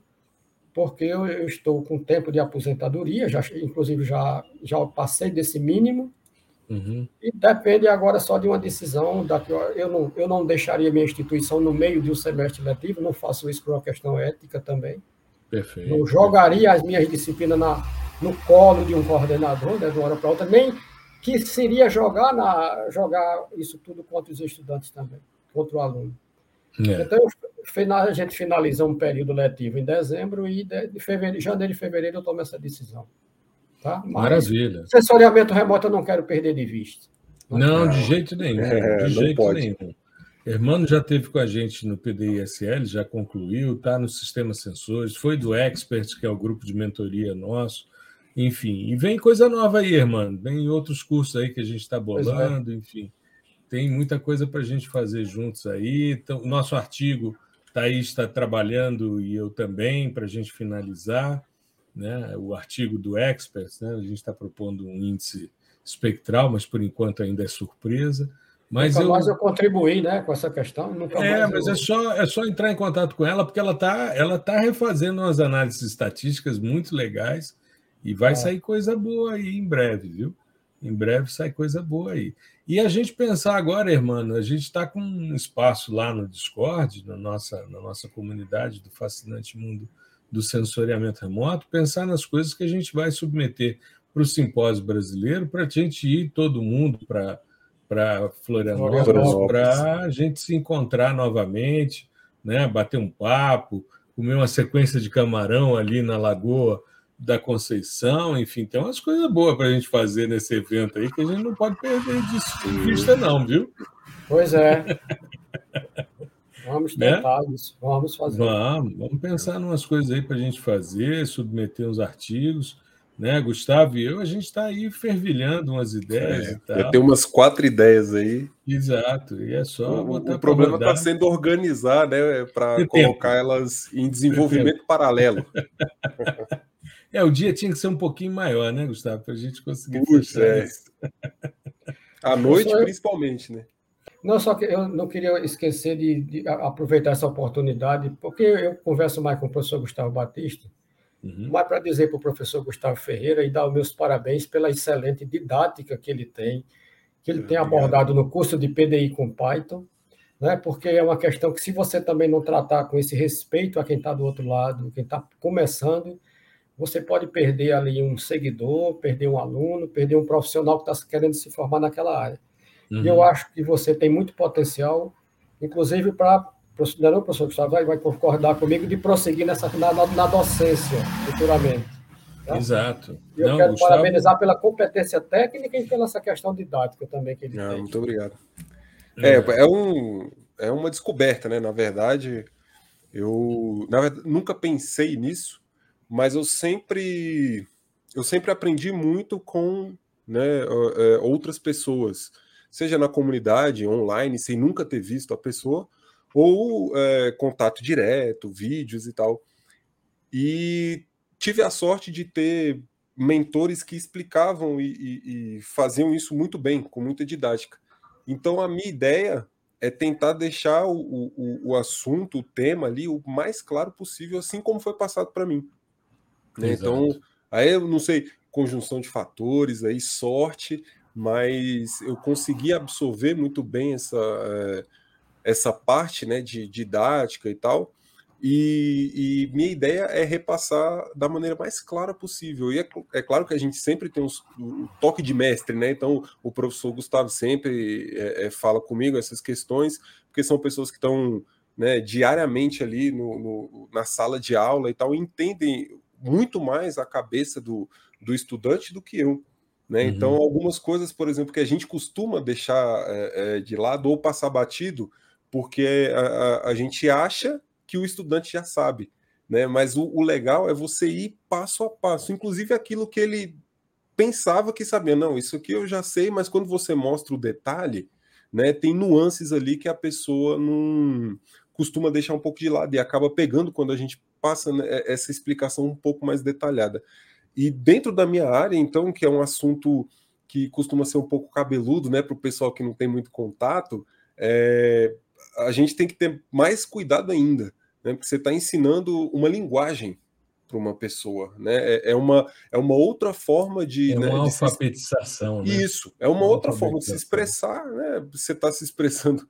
porque eu, eu, estou com tempo de aposentadoria, já, inclusive já, já passei desse mínimo, Uhum. E depende agora só de uma decisão. Da que eu, não, eu não deixaria minha instituição no meio de um semestre letivo, não faço isso por uma questão ética também.
Perfeito.
Não jogaria as minhas disciplinas na, no colo de um coordenador, né, de uma hora para outra, nem que seria jogar, na, jogar isso tudo contra os estudantes também, contra o aluno. É. Então, a gente finaliza um período letivo em dezembro e de fevereiro, janeiro e fevereiro eu tomo essa decisão. Tá?
Mas Maravilha.
Sensoriamento remoto eu não quero perder de vista.
Não, de jeito nenhum. É, de jeito pode. nenhum. Hermano já teve com a gente no PDISL, já concluiu, está no Sistema Sensores, foi do Expert, que é o grupo de mentoria nosso. Enfim, e vem coisa nova aí, Hermano. Vem outros cursos aí que a gente está é. bolando, é. enfim. Tem muita coisa para a gente fazer juntos aí. Então, nosso artigo, Thaís está trabalhando e eu também, para a gente finalizar né, o artigo do Experts, né, a gente está propondo um índice espectral, mas por enquanto ainda é surpresa. Mas
nunca
eu...
mais eu contribuí né, com essa questão.
É, mas eu... é, só, é só entrar em contato com ela, porque ela está ela tá refazendo umas análises estatísticas muito legais e vai é. sair coisa boa aí em breve, viu? Em breve sai coisa boa aí. E a gente pensar agora, irmão, a gente está com um espaço lá no Discord, na nossa, na nossa comunidade do fascinante mundo do sensoriamento remoto, pensar nas coisas que a gente vai submeter para o simpósio brasileiro, para a gente ir todo mundo para para Florianópolis, para a gente se encontrar novamente, né, bater um papo, comer uma sequência de camarão ali na lagoa da Conceição, enfim, tem umas coisas boas para a gente fazer nesse evento aí que a gente não pode perder de vista, não, viu?
Pois é. (laughs) Vamos né? tentar né? isso, vamos fazer.
Vamos, vamos pensar em umas coisas aí para a gente fazer, submeter uns artigos, né? Gustavo e eu, a gente está aí fervilhando umas ideias é, e tal.
Já tem umas quatro ideias aí.
Exato, e é só
o,
botar
O problema está sendo organizar, né? Para (laughs) colocar tempo. elas em desenvolvimento paralelo. (laughs)
É, o dia tinha que ser um pouquinho maior, né, Gustavo, para a gente conseguir Puxa, é. isso.
À noite, principalmente, né?
Não, só que eu não queria esquecer de, de, aproveitar essa oportunidade, porque eu converso mais com o professor Gustavo Batista, uhum. mas para dizer para o professor Gustavo Ferreira e dar os meus parabéns pela excelente didática que ele tem, que ele tem abordado no curso de PDI com Python, né? porque é uma questão que, se você também não tratar com esse respeito a quem está do outro lado, quem está começando, você pode perder ali um seguidor, perder um aluno, perder um profissional que está querendo se formar naquela área. Uhum. E eu acho que você tem muito potencial, inclusive para. Não, não, professor Gustavo vai, vai concordar comigo de prosseguir nessa, na, na docência futuramente.
Tá? Exato.
Eu não, quero Gustavo... parabenizar pela competência técnica e pela essa questão didática também que ele
não,
tem.
Muito obrigado. É, é, um, é uma descoberta, né? Na verdade, eu na verdade, nunca pensei nisso, mas eu sempre eu sempre aprendi muito com né, é, outras pessoas, seja na comunidade, online, sem nunca ter visto a pessoa, ou é, contato direto, vídeos e tal. E tive a sorte de ter mentores que explicavam e, e, e faziam isso muito bem, com muita didática. Então a minha ideia é tentar deixar o, o, o assunto, o tema ali, o mais claro possível, assim como foi passado para mim. Né? Então, aí eu não sei, conjunção de fatores, aí sorte, mas eu consegui absorver muito bem essa, eh, essa parte né, de didática e tal. E, e, minha ideia é repassar da maneira mais clara possível. E é, é claro que a gente sempre tem um, toque de mestre, né? Então, o professor Gustavo sempre é, é, fala comigo essas questões, porque são pessoas que estão né, diariamente ali no, no, na sala de aula e tal, entendem muito mais a cabeça do, do estudante do que eu. Né? Uhum. Então, algumas coisas, por exemplo, que a gente costuma deixar é, é, de lado ou passar batido, porque a, a, a, gente acha que o estudante já sabe. Né? Mas o, o, legal é você ir passo a passo, inclusive aquilo que ele pensava que sabia. Não, isso aqui eu já sei, mas quando você mostra o detalhe, né, tem nuances ali que a pessoa não costuma deixar um pouco de lado e acaba pegando quando a gente passa né, essa explicação um pouco mais detalhada. E dentro da minha área, então, que é um assunto que costuma ser um pouco cabeludo, né, para o pessoal que não tem muito contato, é, a gente tem que ter mais cuidado ainda, né, porque você está ensinando uma linguagem para uma pessoa, né? É, é, uma, é uma outra forma de.
É
né,
uma de alfabetização.
Se... Né? Isso, é uma, uma outra forma de se expressar, né? Você está se expressando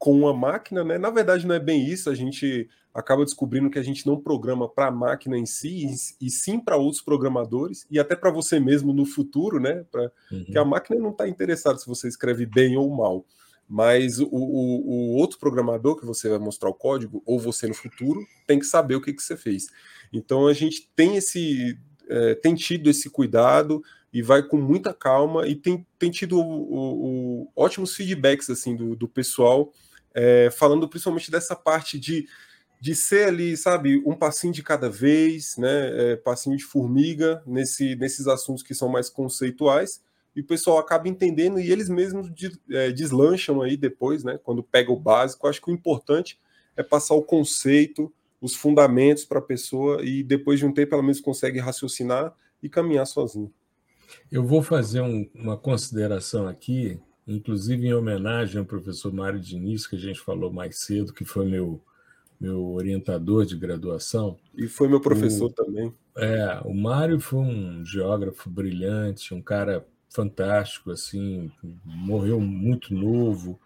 com uma máquina, né? Na verdade, não é bem isso. A gente acaba descobrindo que a gente não programa para a máquina em si, e sim para outros programadores, e até para você mesmo no futuro, né? Pra, uhum. Que a máquina não está interessada se você escreve bem ou mal. Mas o, o, o, outro programador que você vai mostrar o código, ou você no futuro, tem que saber o que, que você fez. Então a gente tem esse. É, tem tido esse cuidado e vai com muita calma e tem, tem tido o, ótimos feedbacks assim do, do pessoal é, falando principalmente dessa parte de, de ser ali, sabe, um passinho de cada vez, né, é, passinho de formiga nesse, nesses assuntos que são mais conceituais, e o pessoal acaba entendendo e eles mesmos de, é, deslancham aí depois, né, quando pega o básico. Acho que o importante é passar o conceito, os fundamentos para a pessoa e depois de um tempo ela mesmo consegue raciocinar e caminhar sozinho.
Eu vou fazer um, uma consideração aqui inclusive em homenagem ao professor Mário Diniz, que a gente falou mais cedo, que foi meu, meu orientador de graduação.
E foi meu professor o, também.
É, o Mário foi um geógrafo brilhante, um cara fantástico, assim, morreu muito novo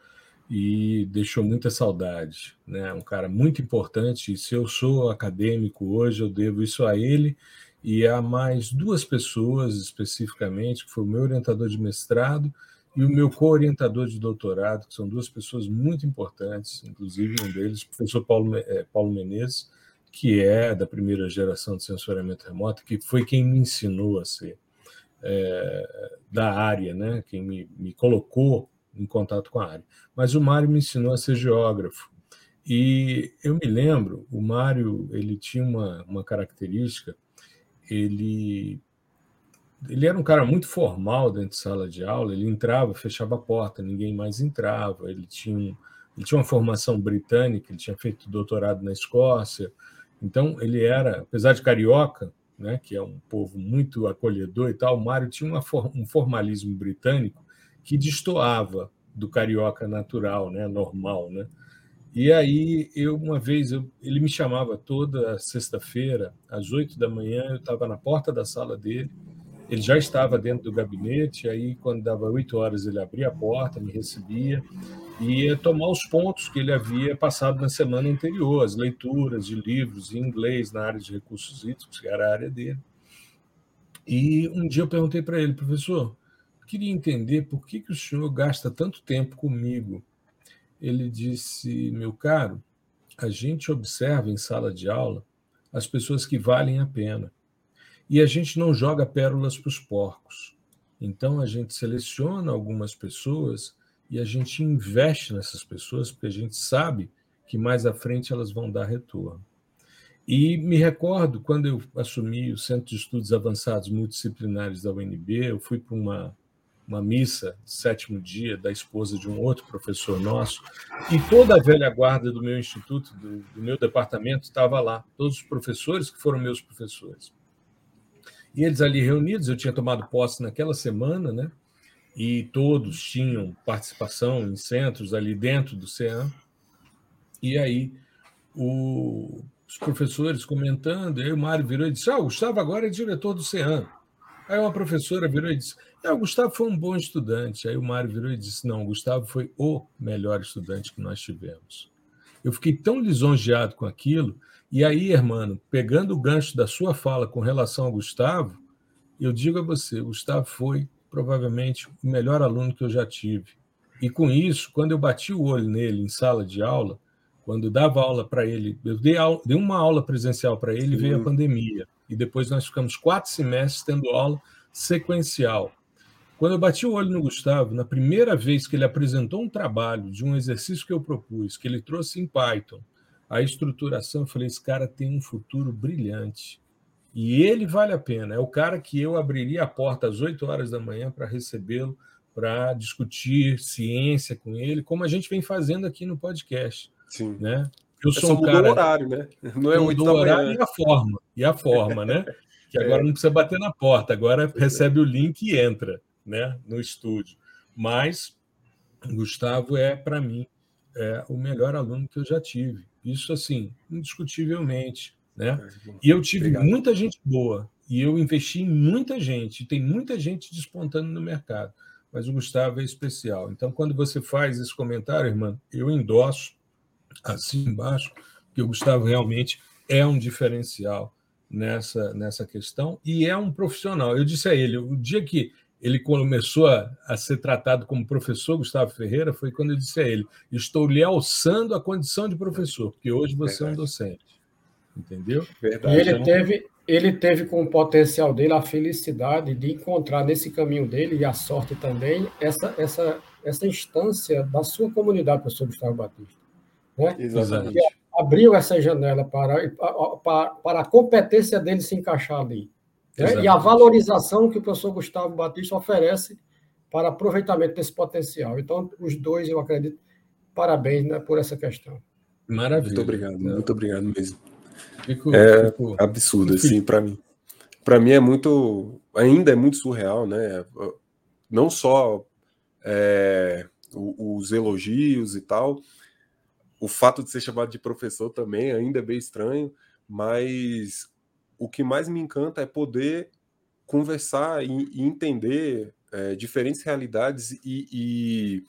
e deixou muita saudade, né? Um cara muito importante. E se eu sou acadêmico hoje, eu devo isso a ele e a mais duas pessoas especificamente, que foi o meu orientador de mestrado e o meu co-orientador de doutorado, que são duas pessoas muito importantes, inclusive um deles, o professor Paulo, é, Paulo Menezes, que é da primeira geração de sensoriamento remoto, que foi quem me ensinou a ser é, da área, né? quem me, me colocou em contato com a área. Mas o Mário me ensinou a ser geógrafo. E eu me lembro, o Mário ele tinha uma, uma característica, ele ele era um cara muito formal dentro de sala de aula, ele entrava, fechava a porta, ninguém mais entrava, ele tinha, um, ele tinha uma formação britânica, ele tinha feito doutorado na Escócia, então ele era, apesar de carioca, né, que é um povo muito acolhedor e tal, Mário tinha uma, um formalismo britânico que destoava do carioca natural, né, normal, né? E aí eu uma vez eu, ele me chamava toda sexta-feira às oito da manhã, eu estava na porta da sala dele ele já estava dentro do gabinete, aí quando dava oito horas ele abria a porta, me recebia e ia tomar os pontos que ele havia passado na semana anterior, as leituras de livros em inglês na área de recursos hídricos, que era a área dele. E um dia eu perguntei para ele, professor, queria entender por que, que o senhor gasta tanto tempo comigo. Ele disse, meu caro, a gente observa em sala de aula as pessoas que valem a pena. E a gente não joga pérolas para os porcos. Então a gente seleciona algumas pessoas e a gente investe nessas pessoas porque a gente sabe que mais à frente elas vão dar retorno. E me recordo quando eu assumi o Centro de Estudos Avançados Multidisciplinares da UNB, eu fui para uma, uma missa de sétimo dia da esposa de um outro professor nosso, e toda a velha guarda do meu instituto, do, do meu departamento, estava lá, todos os professores que foram meus professores. E eles ali reunidos, eu tinha tomado posse naquela semana, né? E todos tinham participação em centros ali dentro do CEAM. E aí o, os professores comentando, e aí o Mário virou e disse: Ah, o Gustavo agora é diretor do CEAM. Aí uma professora virou e disse: é, o Gustavo foi um bom estudante. Aí o Mário virou e disse: Não, o Gustavo foi o melhor estudante que nós tivemos. Eu fiquei tão lisonjeado com aquilo e aí, irmão, pegando o gancho da sua fala com relação ao Gustavo, eu digo a você, o Gustavo foi provavelmente o melhor aluno que eu já tive. E com isso, quando eu bati o olho nele em sala de aula, quando dava aula para ele, eu dei, aula, dei, uma aula presencial para ele, e veio a pandemia. E depois nós ficamos quatro semestres tendo aula sequencial. Quando eu bati o olho no Gustavo, na primeira vez que ele apresentou um trabalho de um exercício que eu propus, que ele trouxe em Python, a estruturação, eu falei: esse cara tem um futuro brilhante. E ele vale a pena. É o cara que eu abriria a porta às 8 horas da manhã para recebê-lo, para discutir ciência com ele, como a gente vem fazendo aqui no podcast.
Sim.
Né?
Eu é sou um cara. o horário, né?
Não é o horário e a forma. E a forma, né? (laughs) Que agora é. não precisa bater na porta, agora recebe o link e entra né, no estúdio. Mas Gustavo é, para mim, é o melhor aluno que eu já tive. Isso, assim, indiscutivelmente. Né? E eu tive Obrigado. muita gente boa, e eu investi em muita gente, e tem muita gente despontando no mercado, mas o Gustavo é especial. Então, quando você faz esse comentário, irmã, eu endosso assim embaixo que o Gustavo realmente é um diferencial nessa, nessa questão e é um profissional. Eu disse a ele, o dia que ele começou a, a, ser tratado como professor Gustavo Ferreira foi quando eu disse a ele: estou lhe alçando a condição de professor, porque hoje você Verdade. é um docente. Entendeu?
Verdade. E ele teve, ele teve com o potencial dele a felicidade de encontrar nesse caminho dele e a sorte também essa, essa, essa instância da sua comunidade, professor Gustavo Batista. Né?
Exatamente.
Que abriu essa janela para, para, para a competência dele se encaixar ali. Né? E a valorização que o professor Gustavo Batista oferece para aproveitamento desse potencial. Então, os dois, eu acredito, parabéns né, por essa questão.
Maravilha. Muito obrigado, muito obrigado mesmo. Fico, é fico... absurdo, assim, para mim. Para mim é muito, ainda é muito surreal, né? Não só é, os elogios e tal, o fato de ser chamado de professor também ainda é bem estranho, mas o que mais me encanta é poder conversar e, e entender é, diferentes realidades e, e,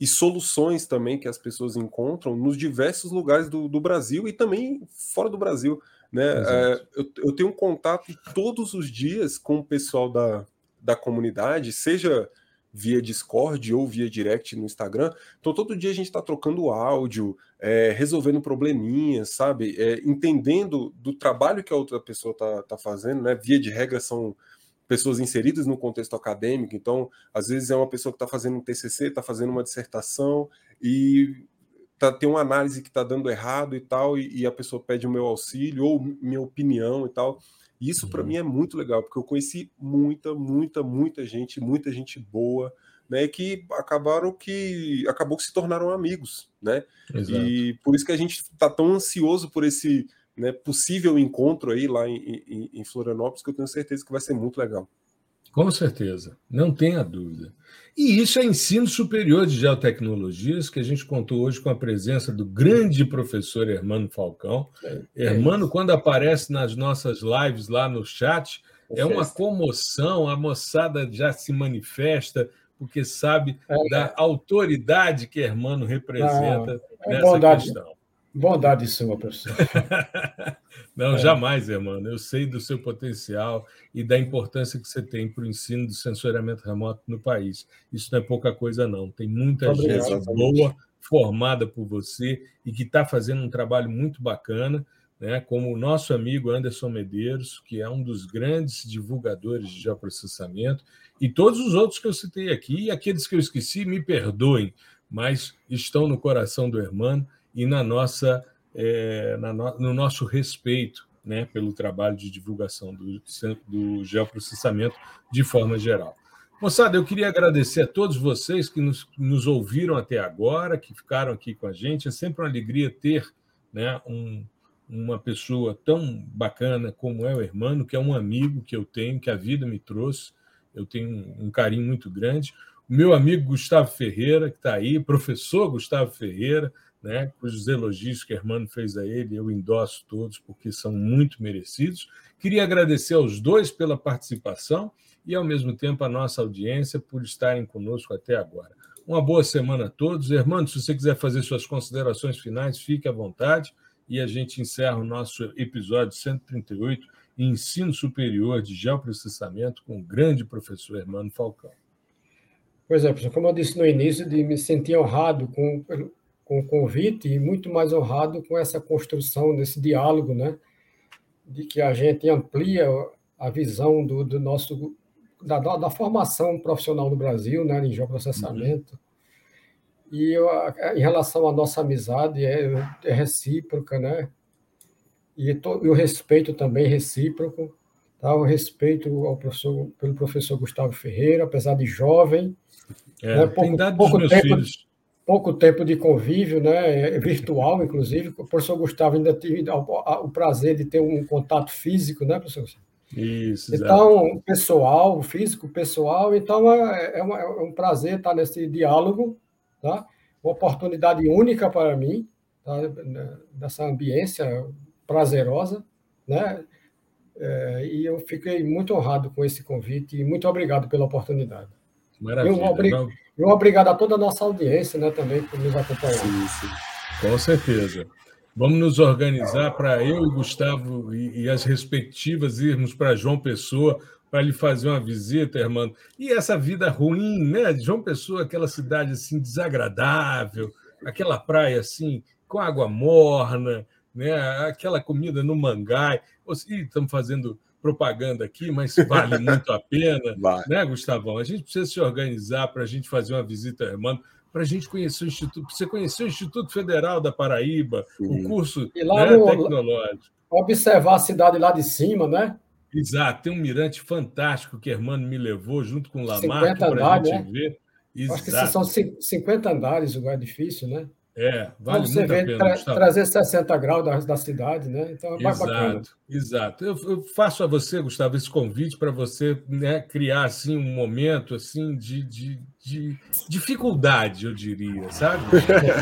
e, soluções também que as pessoas encontram nos diversos lugares do, do Brasil e também fora do Brasil. Né? É, eu, eu, tenho um contato todos os dias com o pessoal da, da comunidade, seja via Discord ou via direct no Instagram. Então, todo dia a gente está trocando áudio, é, resolvendo probleminhas, sabe? É, entendendo do trabalho que a outra pessoa está tá fazendo, né? Via de regra, são pessoas inseridas no contexto acadêmico. Então, às vezes é uma pessoa que está fazendo um TCC, está fazendo uma dissertação e tá, tem uma análise que está dando errado e tal, e, e, a pessoa pede o meu auxílio ou minha opinião e tal. E isso para uhum. mim é muito legal, porque eu conheci muita, muita, muita gente, muita gente boa, né, que acabaram que acabou que se tornaram amigos, né? Exato. E por isso que a gente está tão ansioso por esse né, possível encontro aí lá em, em, em Florianópolis, que eu tenho certeza que vai ser muito legal.
Com certeza, não tenha dúvida. E isso é ensino superior de geotecnologias, que a gente contou hoje com a presença do grande professor Hermano Falcão. É, é Hermano, quando aparece nas nossas lives lá no chat, é, é uma comoção, a moçada já se manifesta, porque sabe é, da autoridade que Hermano representa ah, nessa bondade, questão.
Bondade sua, professor. (laughs)
Não, é. jamais, irmão. Eu sei do seu potencial e da importância que você tem para o ensino do sensoriamento remoto no país. Isso não é pouca coisa, não. Tem muita Obrigado, gente boa formada por você e que está fazendo um trabalho muito bacana, né? como o nosso amigo Anderson Medeiros, que é um dos grandes divulgadores de geoprocessamento, e todos os outros que eu citei aqui, e aqueles que eu esqueci, me perdoem, mas estão no coração do irmão e na nossa é, no, no, nosso respeito né, pelo trabalho de divulgação do, do geoprocessamento de forma geral. Moçada, eu queria agradecer a todos vocês que nos, nos, ouviram até agora, que ficaram aqui com a gente. É sempre uma alegria ter né, um, uma pessoa tão bacana como é o Hermano, que é um amigo que eu tenho, que a vida me trouxe. Eu tenho um, um carinho muito grande. O meu amigo Gustavo Ferreira, que está aí, professor Gustavo Ferreira, né, cujos elogios que Hermano fez a ele, eu endosso todos, porque são muito merecidos. Queria agradecer aos dois pela participação e, ao mesmo tempo, a nossa audiência por estarem conosco até agora. Uma boa semana a todos. Hermano, se você quiser fazer suas considerações finais, fique à vontade e a gente encerra o nosso episódio 138, Ensino Superior de Geoprocessamento, com o grande professor Hermano Falcão.
Pois é, professor, como eu disse no início, de me sentir honrado com, com o convite e muito mais honrado com essa construção desse diálogo, né? De que a gente amplia a visão do, do nosso da, da, formação profissional no Brasil, né, em geoprocessamento. Uhum. E eu, em relação à nossa amizade é, é recíproca, né? E, to, e, o respeito também recíproco, tá? O respeito ao professor, pelo professor Gustavo Ferreira, apesar de jovem,
é, né? pouco, pouco tempo, filhos
pouco tempo de convívio, né, é virtual, inclusive. O professor Gustavo ainda teve o prazer de ter um contato físico, né, professor?
Isso.
Então, pessoal, físico, pessoal. Então, é, é, uma, é, um prazer estar nesse diálogo, tá? Uma oportunidade única para mim, tá? Dessa ambiência prazerosa, né? É, e eu fiquei muito honrado com esse convite e muito obrigado pela oportunidade.
Maravilha.
Eu, e um obrigado a toda a nossa audiência né, também por nos acompanhar. Sim, sim.
Com certeza. Vamos nos organizar para eu e Gustavo e, e as respectivas irmos para João Pessoa para lhe fazer uma visita, irmão. E essa vida ruim, né? João Pessoa, aquela cidade assim desagradável, aquela praia assim com água morna, né? Aquela comida no mangai. Estamos fazendo propaganda aqui, mas vale muito a pena, (laughs) vale. né, Gustavão? A gente precisa se organizar para a gente fazer uma visita, irmão, para a gente conhecer o Instituto, você conhecer o Instituto Federal da Paraíba, Sim. o curso né, no, tecnológico.
Observar a cidade lá de cima, né?
Exato, tem um mirante fantástico que Hermano me levou junto com o Lamarck para a gente né? ver.
Exato. Acho que são 50 andares, o lugar é difícil, né?
É, vale então, muito a pena.
Tra trazer 60 graus da, da cidade, né? Então é
exato, bacana. Exato. Eu, eu, faço a você, Gustavo, esse convite para você né, criar assim, um momento assim de, de, de dificuldade, eu diria, sabe? (laughs)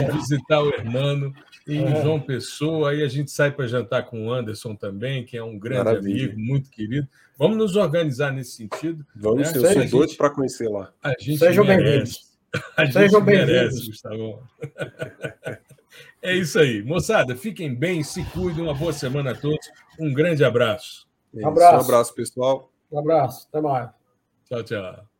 De visitar o Hermano em é. João Pessoa. Aí a gente sai para jantar com o Anderson também, que é um grande Maravilha. amigo, muito querido. Vamos nos organizar nesse sentido.
Vamos, né? eu sou doido para conhecer lá.
A gente Sejam merece. (laughs) A gente Sejam merece, Gustavo. É isso aí. Moçada, fiquem bem, se cuidem. Uma boa semana a todos. Um grande abraço.
Um abraço. Um abraço, pessoal.
Um abraço. Até mais.
Tchau, tchau.